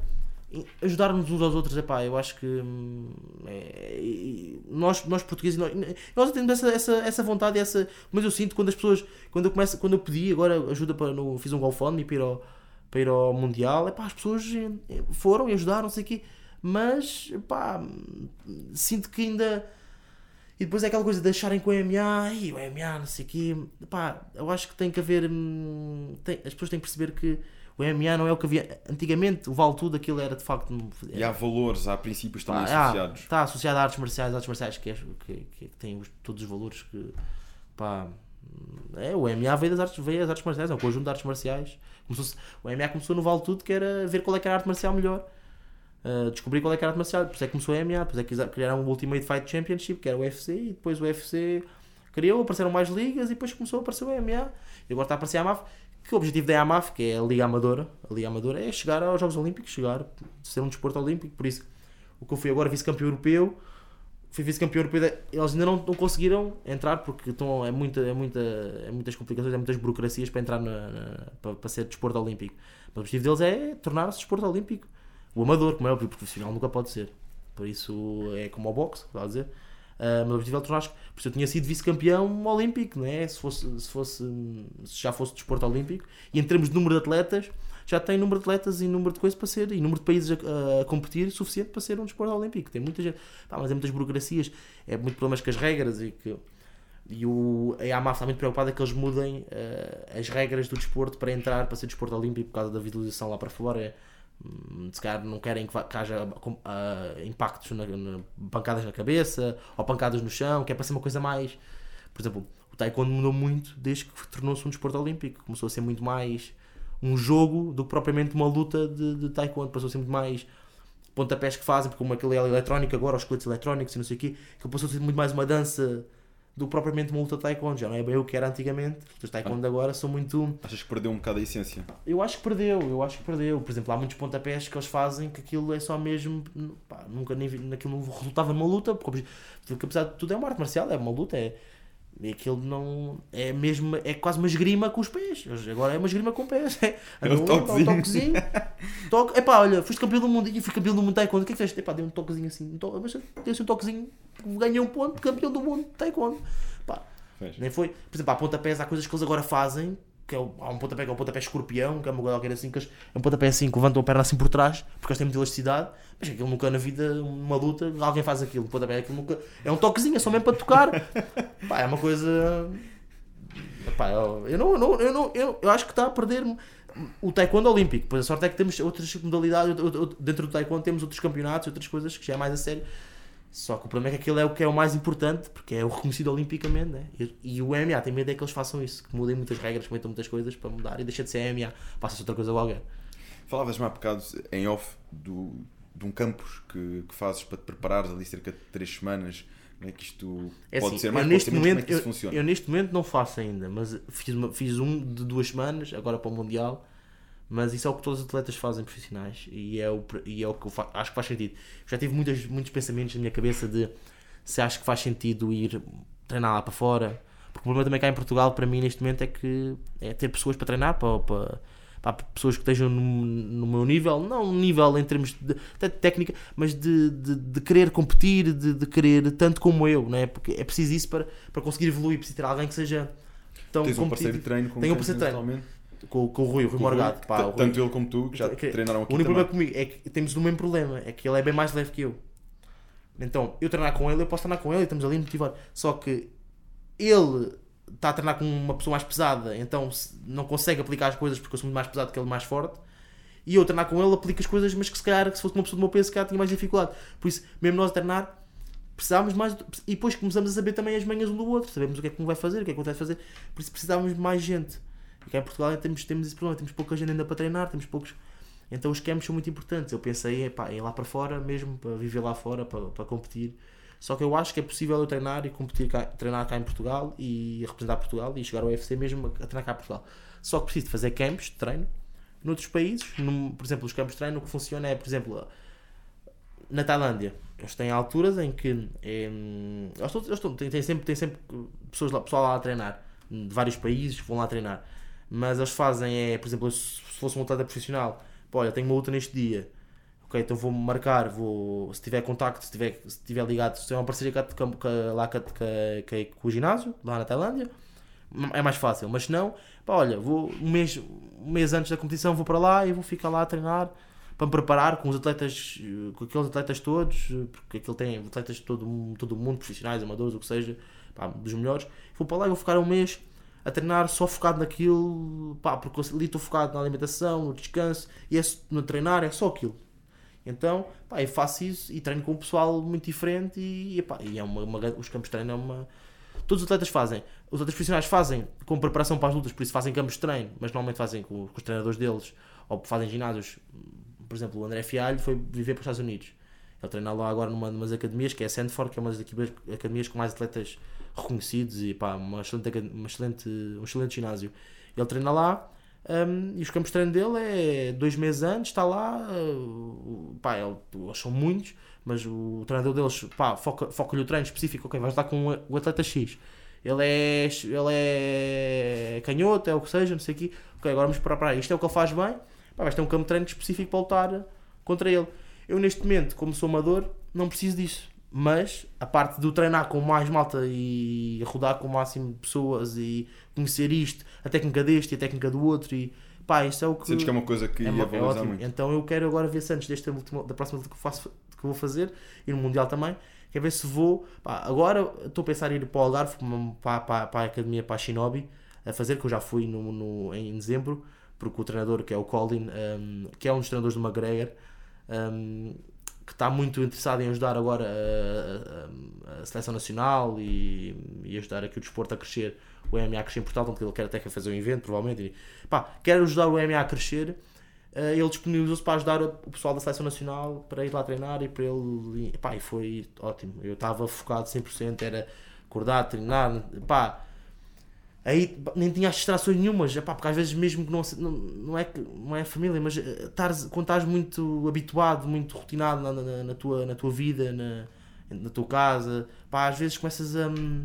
ajudar-nos uns aos outros, é pá, eu acho que hum, é- e- nós, nós portugueses, nós, nós temos essa, essa, essa vontade, essa, mas eu sinto quando as pessoas, quando eu começo, quando eu pedi agora ajuda para, no, fiz um GoFundMe para ir ao, para ir ao Mundial, é pá, as pessoas eh, foram e ajudaram, não sei o mas pá, sinto que ainda. E depois é aquela coisa de acharem que o MMA, "Ih, o MMA, não sei o quê. Pá, eu acho que tem que haver. hum, tem- as pessoas têm que perceber que o MMA não é o que havia. Antigamente, o vale tudo, aquilo era de facto. E há valores, há princípios também ah, associados. Está associado a artes marciais, artes marciais que, é, que, que têm os- todos os valores que. Pá, é, o MMA veio das artes, veio das artes marciais, é um conjunto de artes marciais. Começou o MMA começou no Vale Tudo, que era ver qual é que era a arte marcial melhor. Uh, descobrir qual é que era a arte marcial, depois é que começou a MMA, depois é que criaram o Ultimate Fight Championship, que era o UFC, e depois o UFC criou, apareceram mais ligas e depois começou a aparecer o MMA. E agora está a aparecer a AMAF, que o objetivo da AMAF, que é a Liga Amadora, a Liga Amadora é chegar aos Jogos Olímpicos, chegar, ser um desporto olímpico, por isso o que eu fui agora vice-campeão europeu, fui vice-campeão europeu, eles ainda não, não conseguiram entrar porque estão, é, muita, é, muita, é muitas complicações, é muitas burocracias para entrar na, na- para, para ser desporto olímpico. Mas o objetivo deles é tornar-se desporto olímpico. O amador, como é óbvio, o profissional nunca pode ser. Por isso é como o boxe, está a dizer. Ah, mas o objetivo é tornar-se. Por isso eu tinha sido vice-campeão olímpico, não é? Se, fosse, se, fosse, se já fosse desporto olímpico. E em termos de número de atletas, já tem número de atletas e número de coisas para ser, e número de países a, a competir suficiente para ser um desporto olímpico. Tem muita gente, mas é muitas burocracias, é muito problemas com as regras e que. E o, a AMAF está muito preocupada que eles mudem eh, as regras do desporto para entrar, para ser desporto olímpico por causa da visualização lá para fora. Hum, Se calhar não querem que, que haja ah, impactos, na, na- pancadas na cabeça ou pancadas no chão, que é para ser uma coisa mais. Por exemplo, o taekwondo mudou muito desde que tornou-se um desporto olímpico. Começou a ser muito mais um jogo do que propriamente uma luta de, de taekwondo. Passou a ser muito mais pontapés que fazem, porque como aquilo é eletrónico agora, os coletes eletrónicos e não sei o quê, que passou a ser muito mais uma dança do que propriamente uma luta de taekwondo. Já não é bem o que era antigamente. Os taekwondo agora são muito. Achas que perdeu um bocado a essência? Eu acho que perdeu, eu acho que perdeu. Por exemplo, há muitos pontapés que eles fazem que aquilo é só mesmo. Pá, nunca nem vi, naquilo não resultava numa luta, porque, porque apesar de tudo é uma arte marcial, é uma luta, é. E aquilo não. É mesmo. É quase uma esgrima com os pés. Agora é uma esgrima com pés. É, É um ali, dá toquezinho. toquezinho. Toque. Epá, olha, foste campeão do mundo e fui campeão do mundo taekwondo. O que é que fizeste? Epá, dei um toquezinho assim. Um to... Mas dei assim um toquezinho. Ganhei um ponto, campeão do mundo taekwondo. Pá, nem foi. Por exemplo, há pontapés, há coisas que eles agora fazem. Que é o- há um pontapé que é um pontapé escorpião, que é uma coisa qualquer assim, que eles, é um pontapé assim que levantam a perna assim por trás, porque eles têm muita elasticidade. Mas aquilo nunca na vida, numa luta, alguém faz aquilo. Um pontapé, aquilo nunca. É um toquezinho, é só mesmo para tocar. Pá, é uma coisa. Pá, eu, eu não, eu não, eu não, eu, eu acho que está a perder o taekwondo olímpico. Pois a sorte é que temos outras modalidades, dentro do taekwondo temos outros campeonatos, outras coisas que já é mais a sério. Só que o problema é que aquilo é o que é o mais importante, porque é o reconhecido olimpicamente, né? e, e o MMA tem medo é que eles façam isso, que mudem muitas regras, que metam muitas coisas para mudar e deixa de ser MMA, passa-se outra coisa qualquer. Falavas-me há bocado em off do, de um campus que, que fazes para te preparares ali cerca de 3 semanas Não é que isto É pode assim, ser mais, neste menos, como é momento, que isso eu, funciona? eu neste momento não faço ainda, mas fiz, uma- fiz um de duas semanas, agora para o Mundial, mas isso é o que todos os atletas fazem profissionais e é o, e é o que eu fa- acho que faz sentido. Já tive muitas, muitos pensamentos na minha cabeça de se acho que faz sentido ir treinar lá para fora, porque o problema também cá em Portugal, para mim, neste momento, é que é ter pessoas para treinar, para, para, para pessoas que estejam no, no meu nível, não nível em termos de, de técnica, mas de, de, de querer competir, de, de querer tanto como eu, não é? Porque é preciso isso para, para conseguir evoluir, preciso ter alguém que seja tão Tens um parceiro de competitivo. treino com Tenho um parceiro de treino. Com, com o Rui, o Rui Morgado. pá, o Rui- Tanto ele como tu, que já que- treinaram aqui o único problema comigo é que temos o mesmo problema, é que ele é bem mais leve que eu. Então, eu treinar com ele, eu posso treinar com ele estamos ali a motivar. Só que ele está a treinar com uma pessoa mais pesada, então não consegue aplicar as coisas porque eu sou muito mais pesado que ele, mais forte. E eu treinar com ele, aplico as coisas, mas que se calhar, se fosse uma pessoa do meu peso, se calhar tinha mais dificuldade. Por isso, mesmo nós a treinar, precisávamos mais. E depois começamos a saber também as manhas um do outro, sabemos o que é que um vai fazer, o que é que o outro vai fazer. Por isso, precisávamos de mais gente. E cá em Portugal temos, temos esse problema, temos pouca gente ainda para treinar, temos poucos. Então os camps são muito importantes. Eu pensei em ir lá para fora mesmo, para viver lá fora, para, para competir. Só que eu acho que é possível eu treinar e competir cá, treinar cá em Portugal e representar Portugal e chegar ao UFC mesmo a, treinar cá em Portugal. Só que preciso de fazer camps de treino noutros países. Num- por exemplo, os campos de treino o que funciona é, por exemplo, na Tailândia. Eles têm alturas em que é, eles estão, eles estão- sempre, têm sempre pessoas lá, pessoal lá a treinar de vários países que vão lá treinar. Mas eles fazem é, por exemplo, se se fosse um atleta profissional, pá, olha, tenho uma luta neste dia. Ok, então vou-me marcar, vou, se tiver contacto, se tiver, se tiver ligado, se tiver uma parceria cá cá- lá cá- com o ginásio, lá na Tailândia, é mais fácil. Mas se não, pá, olha, vou um mês, um mês antes da competição vou para lá e vou ficar lá a treinar para me preparar com os atletas, com aqueles atletas todos, porque aquele tem atletas de todo, todo o mundo, profissionais, amadores, o que seja, pá, dos melhores. Vou para lá e vou ficar um mês a treinar só focado naquilo, pá, porque ali estou focado na alimentação, no descanso, e é, no treinar é só aquilo. Então, pá, eu faço isso e treino com um pessoal muito diferente e, epá, e é uma, uma- os campos de treino é uma... Todos os atletas fazem. Os atletas profissionais fazem com preparação para as lutas, por isso fazem campos de treino, mas normalmente fazem com, com os treinadores deles, ou fazem ginásios. Por exemplo, o André Fialho foi viver para os Estados Unidos. Ele treina lá agora numa umas academias, que é a Sandford, que é uma das academias com mais atletas reconhecidos e pá, uma excelente, uma excelente, um excelente ginásio. Ele treina lá hum, e os campos de treino dele é dois meses antes, está lá, uh, pá, ele- eles são muitos, mas o treinador deles pá, foca- foca-lhe o treino específico, ok, vais lá com o- atleta X. Ele é, ele é canhoto, é o que seja, não sei o quê. Ok, agora vamos preparar. Isto é o que ele faz bem. Pá, vais ter um campo de treino específico para lutar contra ele. Eu, neste momento, como sou amador, não preciso disso. Mas a parte do treinar com mais malta e rodar com o máximo de pessoas e conhecer isto, a técnica deste e a técnica do outro, e pá, isso é o que. Sentes que é uma coisa que É, ia uma- é muito. Então eu quero agora ver se antes desta última, da próxima luta que, eu faço, que eu vou fazer, e no Mundial também, quero ver se vou. pá, agora estou a pensar em ir para o Algarve, para, para, para a academia, para a Shinobi, a fazer, que eu já fui no, no- em dezembro, porque o treinador, que é o Colin, um, que é um dos treinadores do McGregor, um, que está muito interessado em ajudar agora a, a- a seleção nacional e, e ajudar aqui o desporto a crescer, o MMA a crescer em Portugal, que ele quer até que fazer um evento, provavelmente. E, pá, quer ajudar o MMA a crescer. eh, ele disponibilizou-se para ajudar o pessoal da seleção nacional para ir lá treinar e para ele. E, pá, e foi ótimo. Eu estava focado 100%, era acordar, treinar, pá. Aí nem tinha distrações nenhumas, epá, porque às vezes mesmo que não, não, não, é, que- não é família, mas eh, estares- quando estás muito habituado, muito rotinado na, na, na tua, na tua vida, na, na tua casa, pá, às vezes começas a. hum,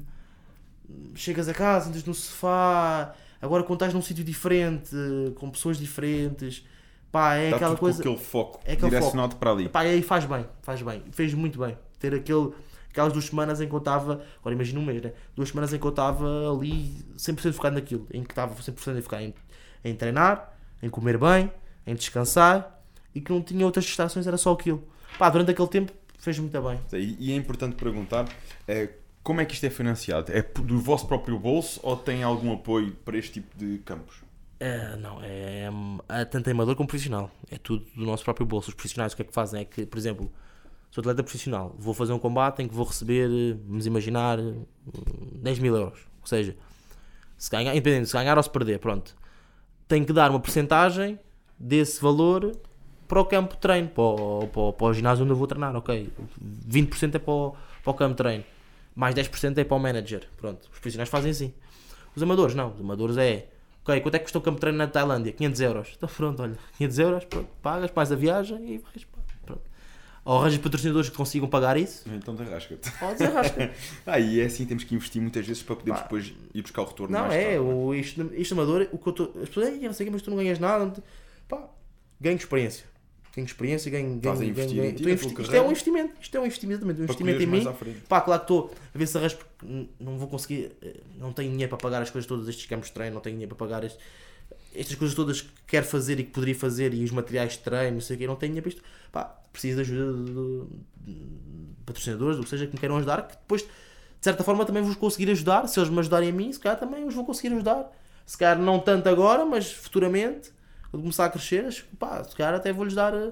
chegas a casa, andas no sofá, agora quando estás num sítio diferente, com pessoas diferentes, pá, é Está aquela tudo coisa. com aquele foco é aquele direcionado para ali. Pá, aí faz bem, faz bem, fez muito bem. Ter aquele, aquelas duas semanas em que eu estava, agora imagina um mês, né? Duas semanas em que eu estava ali 100% focado naquilo, em que estava 100% a ficar em, em treinar, em comer bem, em descansar e que não tinha outras distrações, era só aquilo. Pá, durante aquele tempo fez muito bem. E, é importante perguntar é, como é que isto é financiado? É do vosso próprio bolso ou tem algum apoio para este tipo de campos? É, não, é, é tanto amador como profissional. É tudo do nosso próprio bolso. Os profissionais o que é que fazem? É que, por exemplo, sou atleta profissional, vou fazer um combate em que vou receber, eh, vamos imaginar, eh, 10 mil euros. Ou seja, se ganhar, independente se ganhar ou se perder, pronto, tenho que dar uma porcentagem desse valor para o campo de treino, para o, para, para o ginásio onde eu vou treinar, ok? 20% é para o, para o campo de treino. mais 10% é para o manager. Pronto, os profissionais fazem assim. Os amadores não, os amadores é. Ok, quanto é que custa o campo de treino na Tailândia? 500 euros. Então pronto, olha, 500 euros, pronto, pagas, pagas a viagem e vais. Ou arranjas patrocinadores que consigam pagar isso, Então derrasca-te. ou. Ah, e é assim, temos que investir muitas vezes para podermos depois ir buscar o retorno Não, mais é, tarde. o, isto, isto amador, o que eu tô, as pessoas, "Ei, não sei o quê, mas tu não ganhas nada. não te-" Pá, ganho experiência. Ganho experiência, ganho. Estás ganho, a investir ganho, em ti, ganho- na Isto, é um investimento. Isto é um investimento, exatamente, um investimento em mim. Pá, claro que estou a ver se arranjo porque não vou conseguir, eh, não tenho dinheiro para pagar as coisas todas, estes campos de treino, não tenho dinheiro para pagar este- estas coisas todas que quero fazer e que poderia fazer e os materiais de treino, não sei o quê, não tenho dinheiro para isto. Pá, preciso de ajuda de, de- de patrocinadores, do que seja, que me queiram ajudar, que depois, de certa forma, também vos conseguir ajudar. Se eles me ajudarem a mim, se calhar também os vou conseguir ajudar. Se calhar não tanto agora, mas futuramente, quando começar a crescer, acho que, pá, se calhar até vou-lhes dar. eh,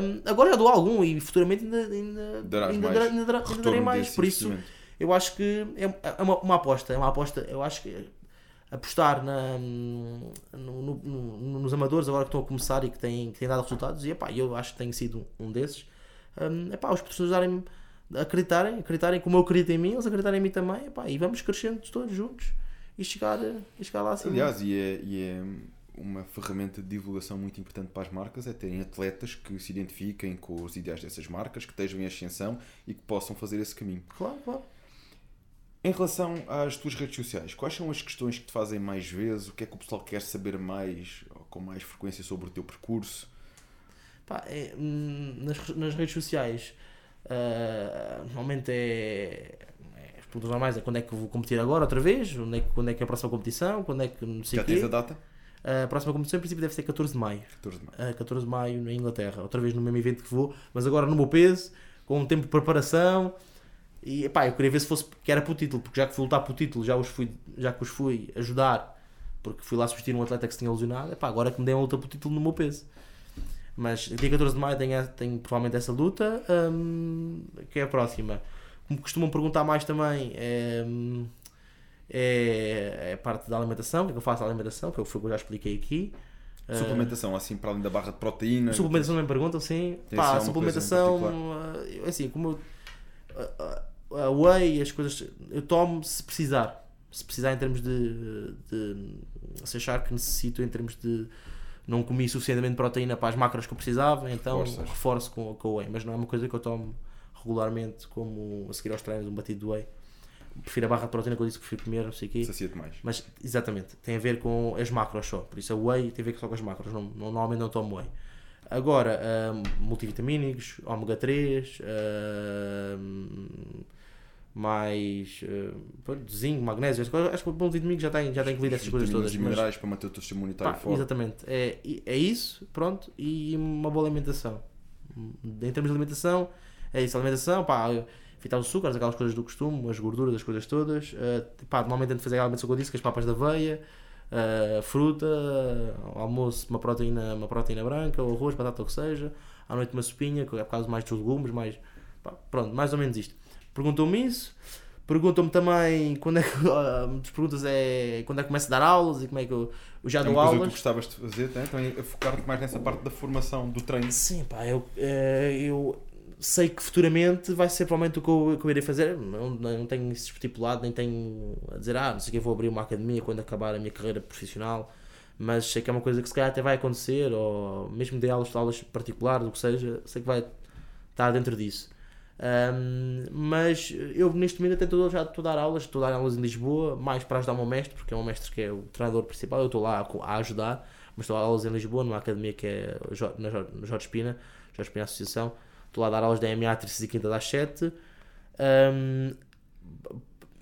um, agora já dou algum e futuramente ainda, ainda, Darás ainda, mais ainda, ainda retorno darei mais. Por isso, eu acho que é, é uma, uma aposta. É uma aposta. Eu acho que apostar na, no- no- no- nos amadores agora que estão a começar e que têm, que têm dado resultados, e epá, eu acho que tenho sido um desses. Um, epá, os professores darem acreditarem, acreditarem como eu acredito em mim, eles acreditarem em mim também, epá, e vamos crescendo todos juntos e chegar, e chegar lá acima. Aliás, e é, e é uma ferramenta de divulgação muito importante para as marcas é terem atletas que se identifiquem com os ideais dessas marcas, que estejam em ascensão e que possam fazer esse caminho. Claro, claro. Em relação às tuas redes sociais, quais são as questões que te fazem mais vezes? O que é que o pessoal quer saber mais ou com mais frequência sobre o teu percurso? Pá, é, hum, nas, nas redes sociais, ah, normalmente é, é. As perguntas normais é quando é que vou competir agora outra vez, onde é que, quando é que é a próxima competição, quando é que não sei Já o tens quê. a data? A próxima competição, em princípio, deve ser 14 de maio. 14 de maio. a 14 de maio na Inglaterra, outra vez no mesmo evento que vou, mas agora no meu peso, com um tempo de preparação. E pá, eu queria ver se fosse que era para o título, porque já que fui lutar para o título, já, os fui, já que os fui ajudar, porque fui lá substituir um atleta que se tinha lesionado, epá, agora que me deem a luta para o título no meu peso. Mas dia 14 de maio tenho, tenho provavelmente essa luta, hum, que é a próxima. Como costumam perguntar mais também, é, hum, é, é a parte da alimentação, o que é que eu faço da alimentação, que o que eu já expliquei aqui. Ah, Suplementação, assim, para além da barra de proteína. Suplementação também perguntam, sim. Pá, em suplementação, ah, é assim, como eu, a- whey, as coisas, eu tomo se precisar. Se precisar em termos de, de se achar que necessito em termos de não comi suficientemente proteína para as macros que eu precisava, então Reforças. reforço com, com o whey. Mas não é uma coisa que eu tomo regularmente, como a seguir aos treinos, um batido de whey. Prefiro a barra de proteína que eu disse que prefiro comer, não sei o quê. Sacia-te mais. Mas, exatamente, tem a ver com as macros só. Por isso a whey tem a ver só com as macros. Não, não- normalmente não tomo whey. Agora, hum, multivitamínicos, ômega 3, hum, mais pronto, zinco, magnésio. Acho que o multivitamínico já tem, já tem incluído essas coisas todas. e mas- minerais para manter o teu sistema imunitário Pá, forte. exatamente. É, é isso, pronto, e uma boa alimentação. Em termos de alimentação, é isso, alimentação, pá, evitar os açúcares, aquelas coisas do costume, as gorduras, as coisas todas. Uh, pá, normalmente tento fazer a alimentação que eu disse, que as papas da aveia, uh, fruta, ao almoço uma proteína, uma proteína branca, ou arroz, batata, o que seja. À noite uma sopinha, que é por causa mais dos legumes, mais... pá, pronto, mais ou menos isto. Perguntam-me isso. Perguntam-me também quando é que. muitas perguntas é quando é que começo a dar aulas e como é que eu, eu já É dou coisa que tu aulas. gostavas de fazer, né? também a focar-te mais nessa parte da formação do treino. Sim, pá, eu, eh, eu sei que futuramente vai ser provavelmente o que eu, que eu irei fazer. Não, não tenho isso estipulado, nem tenho a dizer, ah, não sei o que, vou abrir uma academia quando acabar a minha carreira profissional. Mas sei que é uma coisa que se calhar até vai acontecer, ou mesmo de aulas, aulas particulares, o que seja, sei que vai estar dentro disso. Ahm, mas eu neste momento até estou, já estou a dar aulas, estou a dar aulas em Lisboa, mais para ajudar o meu mestre, porque é o mestre que é o treinador principal, eu estou lá a, ajudar, mas estou a dar aulas em Lisboa, numa academia que é na Jorge Espina, Jorge Espina Associação, estou lá a dar aulas da MA terças e quinta das 7. Ahm,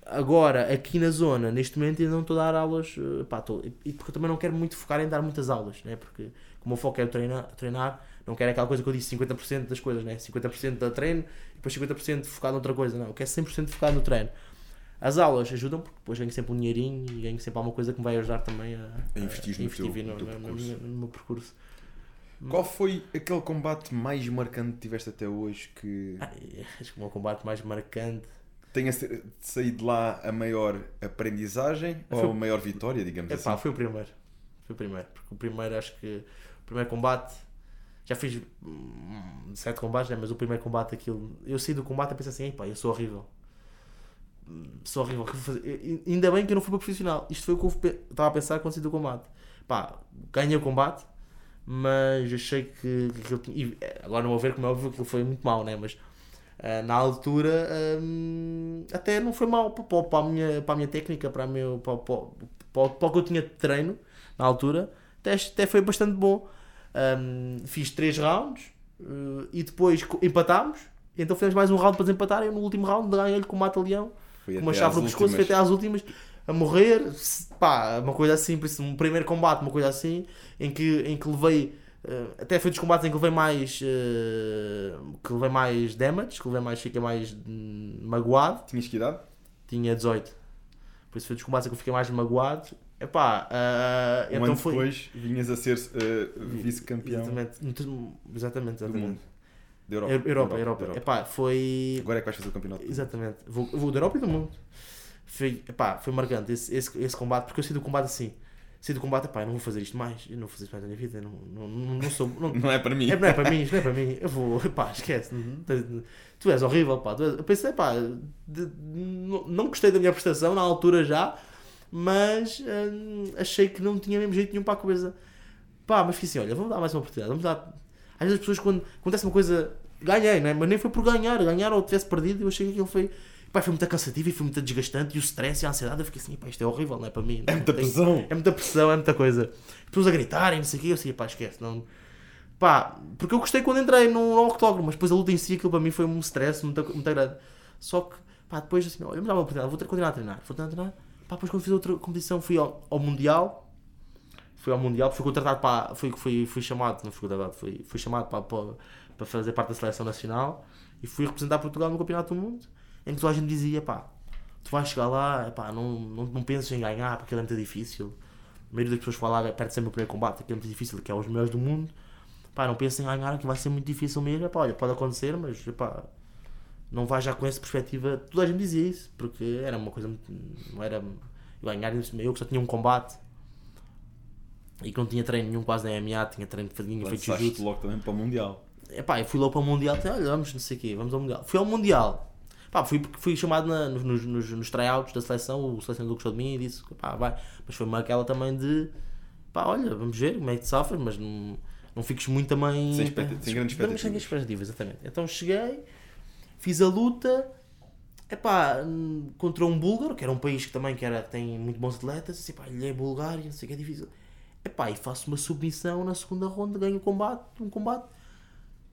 agora, aqui na zona, neste momento ainda não estou a dar aulas, eh, pá, estou- e porque eu também não quero muito focar em dar muitas aulas, né? porque como o foco é treinar, treinar não quero aquela coisa que eu disse, 50% das coisas, né? 50% da treino e depois 50% focado noutra coisa, não, eu quero 100% focado no treino. As aulas ajudam porque depois ganho sempre um dinheirinho e ganho sempre alguma coisa que me vai ajudar também a, A investir no teu- no teu no, no- no meu percurso. Qual foi aquele combate mais marcante que tiveste até hoje que Ai, acho que o meu combate mais marcante tenha sa- saído de lá a maior aprendizagem Foi- ou a maior vitória, digamos Epá, assim? foi o primeiro. Foi o primeiro. Porque o primeiro, acho que. O primeiro combate. Já fiz hum, sete combates, né? mas o primeiro combate, aquilo. Eu saí do combate e pensei assim: pá, eu sou horrível. sou horrível. Ainda bem que eu não fui para profissional. Isto foi o que eu estava a pensar quando saí do combate. Pá, ganhei o combate, mas achei que, que aquilo tinha. e, eh, Agora não vou ver como é óbvio que foi muito mau, né? Mas ah, na altura hum, até não foi para, para, para a minha, para a minha técnica, para, a meu, para, para, para, para o que eu tinha de treino na altura. Até, até foi bastante bom. Hum, fiz 3 rounds eh, e depois empatámos. Então fizemos mais um round para desempatar. E no último round ganhei-lhe com o mata-leão com uma chave no pescoço, foi até às últimas a morrer, pá, uma coisa assim, por isso, um primeiro combate, uma coisa assim, em que, em que levei, eh, até foi dos combates em que levei mais, eh, que levei mais damage, que levei mais, fiquei mais magoado, Tinhas que idade? tinha 18, por isso foi dos combates em que eu fiquei mais magoado, epá, ah, Um então ano foi... depois vinhas a ser eh, vice-campeão Exatamente, muito- exatamente, do exatamente. mundo. Da Europa. Europa, Europa, Da Europa. Epá, foi... Agora é que vais fazer o campeonato. Exatamente. Vou, vou da Europa e do mundo. Foi, epá, foi marcante esse, esse, esse combate, porque eu saí do combate assim. Saí do combate, epá, eu não vou fazer isto mais. Eu não vou fazer isto mais na minha vida. Não, não, não, sou. Não, Não é para mim. é, não é para mim, isto não é para mim. Eu vou, epá, esquece. Tu és horrível, pá. Tu és, eu pensei, pá, de- não, não gostei da minha prestação na altura já, mas hum, achei que não tinha mesmo jeito nenhum para a coisa. Pá, mas fiquei assim, olha, vamos dar mais uma oportunidade. Vamos dar. Às vezes as pessoas, quando acontece uma coisa, ganhei, não é? Mas nem foi por ganhar. Ganhar ou tivesse perdido, eu achei que aquilo foi. Pá, foi muito cansativo e foi muito desgastante. E o stress e a ansiedade, eu fiquei assim, pá, isto é horrível, não é para mim. É muita Tem- pressão. é muita pressão, é muita coisa. Pessoas a gritarem, não sei o quê, eu assim, pá, esquece. Não... Pá, porque eu gostei quando entrei no, no octógono, mas depois a luta em si, aquilo para mim foi um stress muito, muito grande. Só que, pá, depois assim, olha, me dá uma oportunidade, vou ter- continuar a treinar. Vou continuar a treinar. Pá, depois quando fiz outra competição, fui ao, ao Mundial. Fui ao Mundial, fui contratado para. Fui, fui, fui chamado, não fui contratado, fui, fui chamado para, para, para fazer parte da seleção nacional e fui representar Portugal no Campeonato do Mundo, em que toda a gente dizia, pá, tu vais chegar lá, pá, não, não, não penses em ganhar porque é muito difícil. A maioria das pessoas fala, perde sempre o primeiro combate, aquilo é muito difícil, que é os melhores do mundo. Pá, não pensem em ganhar, que vai ser muito difícil mesmo. Pá, olha, pode acontecer, mas pá, não vai já com essa perspectiva. Toda a gente dizia isso, porque era uma coisa muito. Não era. Ganhar, eu que só tinha um combate e que não tinha treino nenhum quase na MMA, tinha treino de tinha feito jiu-jitsu. logo também para o Mundial. Epá, eu fui logo para o Mundial, olha, vamos, não sei o quê, vamos ao Mundial. Fui ao Mundial. Pá, fui, fui chamado na- nos, nos, nos, tryouts da seleção, o selecionador gostou de mim e disse, pá, vai. Mas foi uma aquela também de, pá, olha, vamos ver como é que te mas não, não fiques muito também... Sem expecta- sem grandes Sem expectativas. expectativas, exatamente. Então cheguei, fiz a luta, epá, contra um búlgaro, que era um país que também que era, tem muito bons atletas, assim, pá, lhe é Bulgária, não sei o que é difícil. Epá, e faço uma submissão na segunda ronda, ganho o combate, um combate.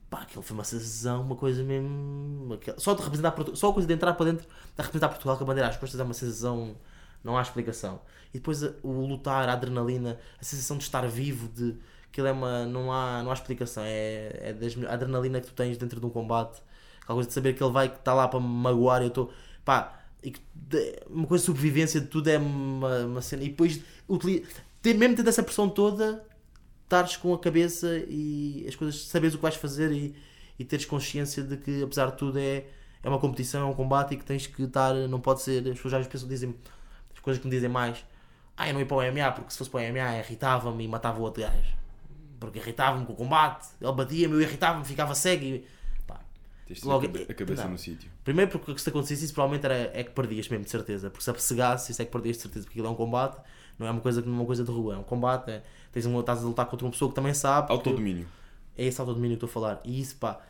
Pá, aquilo foi uma sensação, uma coisa mesmo. Só de representar só a coisa de entrar para dentro, de representar Portugal com a bandeira às costas é uma sensação, não há explicação. E depois o lutar, a adrenalina, a sensação de estar vivo, de aquilo é uma. não há, não há explicação. É, é a adrenalina que tu tens dentro de um combate, aquela coisa de saber que ele vai que está lá para me magoar eu estou. pá, e que uma coisa de sobrevivência de tudo é uma, uma cena. E depois, utili- ter, mesmo tendo essa pressão toda, estares com a cabeça e as coisas, saberes o que vais fazer e, e teres consciência de que, apesar de tudo, é, é uma competição, é um combate e que tens que estar, não pode ser. As pessoas já pensam, dizem as coisas que me dizem mais. Ah, eu não ia para o MMA porque se fosse para o MMA irritava-me e matava o outro gajo. Porque irritava-me com o combate, ele batia-me, eu irritava-me, ficava cego e. Pá, Tens de Logo- a cabe- a cabeça não. no sítio. Primeiro porque se acontecesse isso provavelmente era, é que perdias mesmo, de certeza. Porque se apessegasse, isso é que perdias de certeza. Porque aquilo é um combate, não é uma coisa, uma coisa de rua, é um combate. É, tens um, estás a lutar contra uma pessoa que também sabe. Autodomínio. é esse autodomínio que estou a falar. E isso, pá,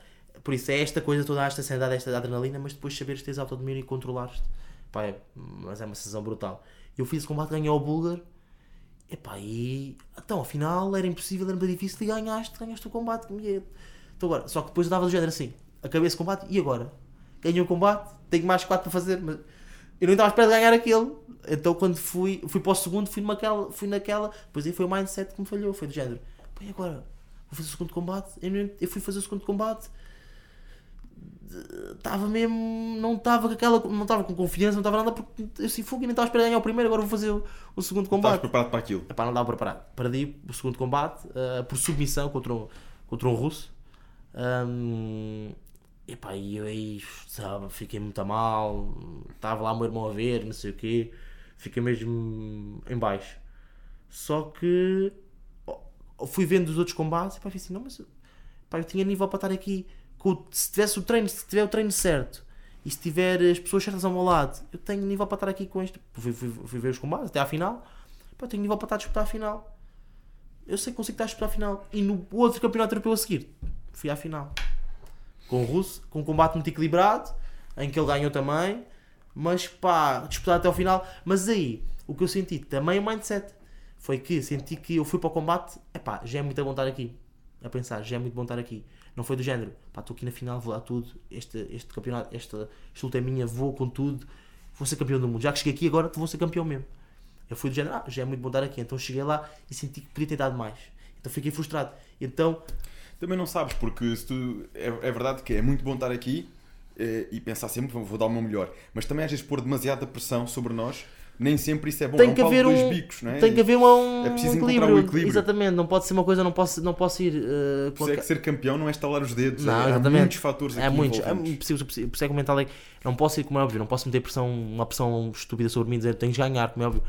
por isso é esta coisa toda, esta ansiedade, esta adrenalina, mas depois saberes que tens autodomínio e controlares-te. Pá, é, mas é uma sensação brutal. Eu fiz o combate, ganhei ao Bulgar. Epá, e então afinal era impossível, era muito difícil e ganhaste, ganhaste o combate. ia- Então, agora, só que depois dava do género assim: acabei esse combate e agora? Ganhei o combate, tenho mais 4 para fazer, mas eu não estava à espera de ganhar aquele. Então quando fui, fui para o segundo, fui naquela, fui naquela, depois aí foi o mindset que me falhou, foi do género. E agora? Vou fazer o segundo combate, eu, eu fui fazer o segundo combate, estava mesmo, não estava com aquela, não estava com confiança, não estava nada, porque eu assim, fogo, e nem estava a esperar ganhar o primeiro, agora vou fazer o, o segundo Estavas combate. preparado para aquilo. Epá, não estava preparado. Perdi o segundo combate eh, por submissão contra um, contra um russo. Um, epá, e eu aí, sabe, fiquei muito a mal. Estava lá o meu irmão a ver, não sei o quê. Fiquei mesmo em baixo. Só que fui vendo os outros combates e pá, assim, não, mas pá, eu tinha nível para estar aqui. Com, se tivesse o treino, se tiver o treino certo e se tiver as pessoas certas ao meu lado, eu tenho nível para estar aqui com este. Fui, fui, fui ver os combates até à final, pá, tenho nível para estar a disputar a final. Eu sei que consigo estar a disputar a final. E no outro campeonato europeu a seguir, fui à final. Com o Russo, com um combate muito equilibrado, em que ele ganhou também, mas pá, disputado até ao final. Mas aí, o que eu senti também é o mindset. Foi que senti que eu fui para o combate, é pá, já é muito bom estar aqui. A pensar, já é muito bom estar aqui. Não foi do género, pá, estou aqui na final, vou dar tudo. Este, este campeonato, esta, esta luta é minha, vou com tudo, vou ser campeão do mundo. Já que cheguei aqui, agora vou ser campeão mesmo. Eu fui do género, ah, já é muito bom estar aqui. Então cheguei lá e senti que podia ter dado mais. Então fiquei frustrado. Então, Também não sabes, porque se tu, é, é verdade que é muito bom estar aqui eh, e pensar sempre, vou, dar o meu melhor. Mas também às vezes pôr demasiada pressão sobre nós, nem sempre isso é bom. tem é um que haver dois um, bicos, não é? tem que haver um, É preciso um encontrar equilíbrio. o equilíbrio. Exatamente, não pode ser uma coisa, não posso, não posso ir uh, Por isso é que ser campeão não é estalar os dedos. Não, é, há muitos fatores aqui É muitos, é por isso é que o mental é que não posso ir como é óbvio, não posso meter pressão, uma pressão estúpida sobre mim, dizer tens de ganhar, como é óbvio,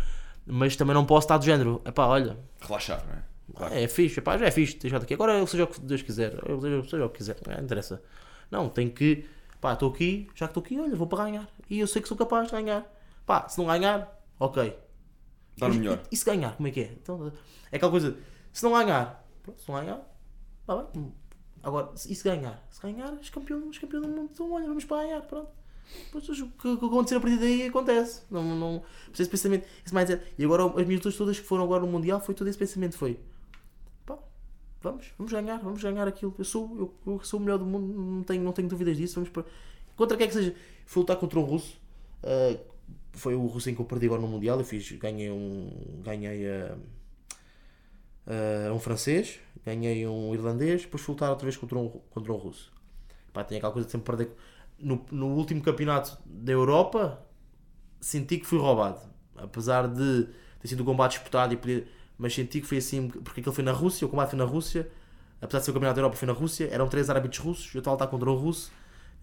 mas também não posso estar do género, epá, olha, Relaxar, não é? Claro. é fixe, epá, já é fixe, deixa aqui, agora seja o que Deus quiser, eu seja, seja o que quiser, não interessa. Não, tenho que, pá, estou aqui, já que estou aqui, olha, vou para ganhar, e eu sei que sou capaz de ganhar, pá, se não ganhar, ok, Dar Mas melhor. E, e se ganhar, como é que é? Então, é aquela coisa, se não ganhar, pronto, se não ganhar, está bem. Agora, e se ganhar? Se ganhar, és campeão, és campeão do mundo, então olha, vamos para ganhar, pronto. Depois o que, acontecer a partir daí acontece. Não, não, esse pensamento, esse mindset. E agora as minhas lutas todas que foram agora no Mundial foi todo esse pensamento, foi pá, vamos, vamos ganhar, vamos ganhar aquilo. Eu sou, eu, eu sou o melhor do mundo, não tenho, não tenho dúvidas disso. Vamos para... Contra quem é que seja. Fui lutar contra um russo. ah, foi o russo em que eu perdi agora no Mundial. Eu fiz, ganhei um. Ganhei ah, ah, um francês, ganhei um irlandês, depois fui lutar outra vez contra um, contra um russo. Pá, tinha aquela coisa de sempre perder. No, no último campeonato da Europa, senti que fui roubado. Apesar de ter sido um combate disputado e poder. Mas senti que foi assim, porque aquele foi na Rússia, o combate foi na Rússia, apesar de ser o campeonato da Europa, foi na Rússia, eram três árbitros russos, eu estava a lutar contra um russo,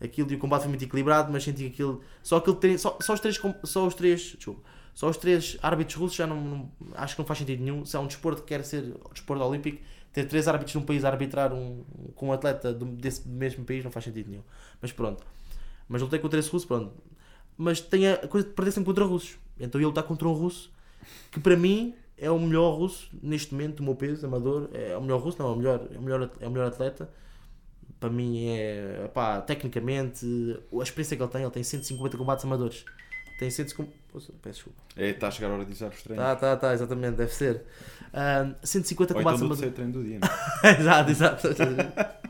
aquilo e o combate foi muito equilibrado, mas senti que aquilo. Só, tre- só, só os três. Só os três. Desculpa. Só os três árbitros russos já não, não- Acho que não faz sentido nenhum. Se é um desporto que quer ser um desporto olímpico, ter três árbitros num país a arbitrar um, com um atleta desse mesmo país não faz sentido nenhum. Mas pronto. Mas lutei contra esse russo, pronto. Mas tem a coisa de perder sempre contra russos. Então ia lutar contra um russo que para mim é o melhor russo neste momento do meu peso, amador. É o melhor russo, não, é o melhor, é o melhor, é o melhor atleta. Para mim é, pá, tecnicamente, a experiência que ele tem, ele tem 150 combates amadores. Tem 150. Poxa, Peço desculpa. É, está a chegar a hora de usar os treinos. Tá, tá, tá, exatamente, deve ser. Ah, 150 Ou então combates do amadores. treino do dia. não é? exato, exato.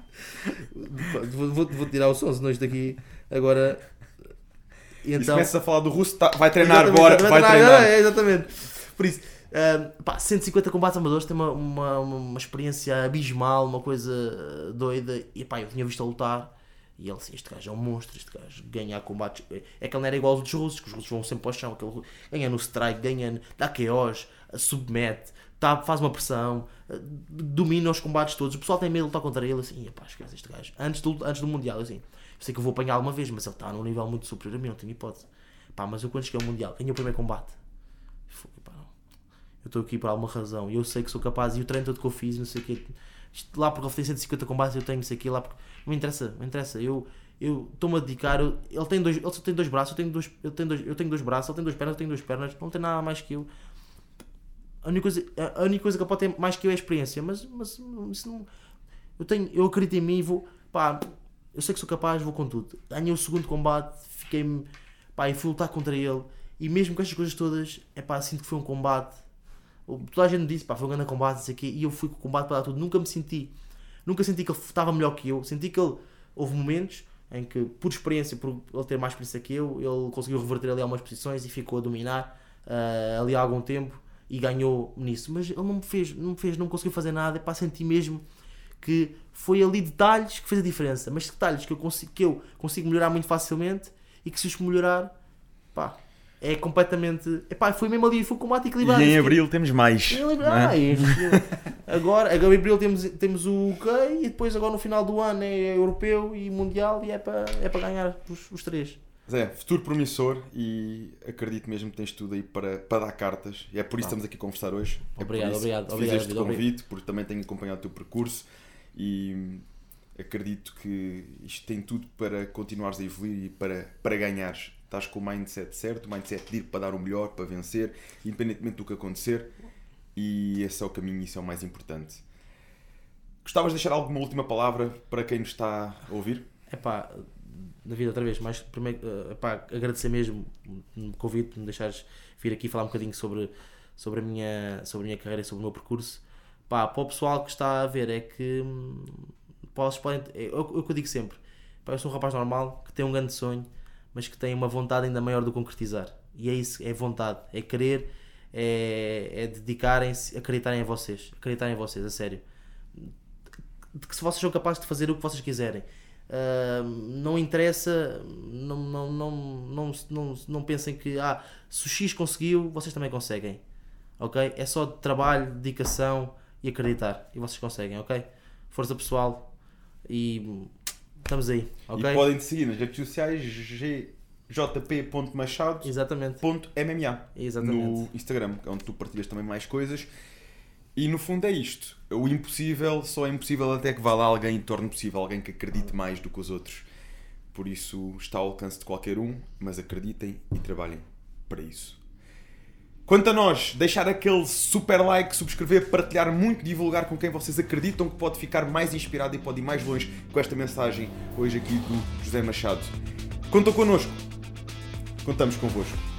vou, vou, vou tirar o som, senão isto aqui agora. E se então. começa a falar do russo, tá- vai treinar, Exatamente, bora, vai treinar, treinar. É, exatamente. Por isso, pá, 150 combates amadores tem uma, uma, uma, experiência abismal, uma coisa ah, doida. E pá, eu tinha visto a lutar. E ele assim, este gajo é um monstro, este gajo combates. É que ele não era igual aos russos, que os russos vão sempre para o chão. Aquele, ganha no strike, ganha, dá KOs, submete, tá, faz uma pressão, ah, domina os combates todos. O pessoal tem medo de lutar contra ele, assim, pá, esquece este gajo. Antes do, antes do Mundial, assim, sei que eu vou apanhar uma vez, mas ele está num nível muito superior a mim, não tenho hipótese. Pá, mas eu quando cheguei ao Mundial, ganhei o primeiro combate. Eu estou aqui por alguma razão e eu sei que sou capaz e o treino todo que eu fiz, não sei o. Isto lá porque ele tem 150 combates, eu tenho não sei o quê, lá porque. Não interessa, não interessa. Eu eu estou-me a dedicar. eu- ele, tem dois, ele só tem dois braços, eu tenho dois, eu, tenho dois, eu tenho dois braços, ele tem duas pernas, eu tenho duas pernas, não tem nada mais que eu. A única coisa, a única coisa que ele pode ter mais que eu é a experiência, mas, mas isso não. Eu, tenho, eu acredito em mim e vou. Pá, eu sei que sou capaz, vou com tudo. Ganhei o segundo combate, fiquei. Pá, e fui lutar contra ele. E mesmo com estas coisas todas, é pá, sinto que foi um combate. Toda a gente disse, pá, foi um grande combate, não sei o quê, e eu fui com o combate para dar tudo. Nunca me senti. Nunca senti que ele estava melhor que eu. Senti que ele. Houve momentos em que, por experiência, por ele ter mais experiência que eu, ele conseguiu reverter ali algumas posições e ficou a dominar ah, ali há algum tempo e ganhou nisso. Mas ele não me fez, não me fez, não conseguiu fazer nada. Pá, senti mesmo que foi ali detalhes que fez a diferença. Mas detalhes que eu consigo, que eu consigo melhorar muito facilmente e que se os melhorar, pá, é completamente. Epá, foi mesmo ali, foi um combate equilibrado. E em abril temos mais. lembro- é? ah, agora, agora em abril temos, temos o UK e depois agora no final do ano é europeu e mundial e é para é para ganhar os, os três. Zé, futuro promissor e acredito mesmo que tens tudo aí para, para dar cartas. E é por isso que estamos aqui a conversar hoje. É por Obrigado, isso obrigado, que obrigado, Fiz este convite, porque também tenho acompanhado o teu percurso e Acredito que isto tem tudo para continuares a evoluir e para, para ganhares. Estás com o mindset certo, o mindset de ir para dar o melhor, para vencer, independentemente do que acontecer. E esse é o caminho isso é o mais importante. Gostavas de deixar alguma última palavra para quem nos está a ouvir? É pá, David, outra vez, mais primeiro, uh, epá, agradecer mesmo o convite, me deixares vir aqui falar um bocadinho sobre, sobre, a minha, sobre a minha carreira e sobre o meu percurso. Pá, para o pessoal que está a ver, é que hum, podem, é, é o que eu digo sempre. Eu sou um rapaz normal que tem um grande sonho, mas que tem uma vontade ainda maior de concretizar. E é isso, é vontade, é querer, é, é dedicarem-se, acreditarem em vocês, acreditarem em vocês, a sério. De que se vocês são capazes de fazer o que vocês quiserem Uh, não interessa, não, não, não, não, não, não pensem que ah, se o X conseguiu, vocês também conseguem. Ok? É só trabalho, dedicação e acreditar. E vocês conseguem, ok? Força pessoal e estamos aí. ok E podem te seguir nas redes sociais jp.machado.mma Exatamente. Exatamente. no Instagram, onde tu partilhas também mais coisas. E no fundo é isto. O impossível só é impossível até que vá lá alguém e torne possível, alguém que acredite mais do que os outros. Por isso está ao alcance de qualquer um, mas acreditem e trabalhem para isso. Quanto a nós, deixar aquele super like, subscrever, partilhar muito, divulgar com quem vocês acreditam que pode ficar mais inspirado e pode ir mais longe com esta mensagem hoje aqui do José Machado. Contam connosco. Contamos convosco.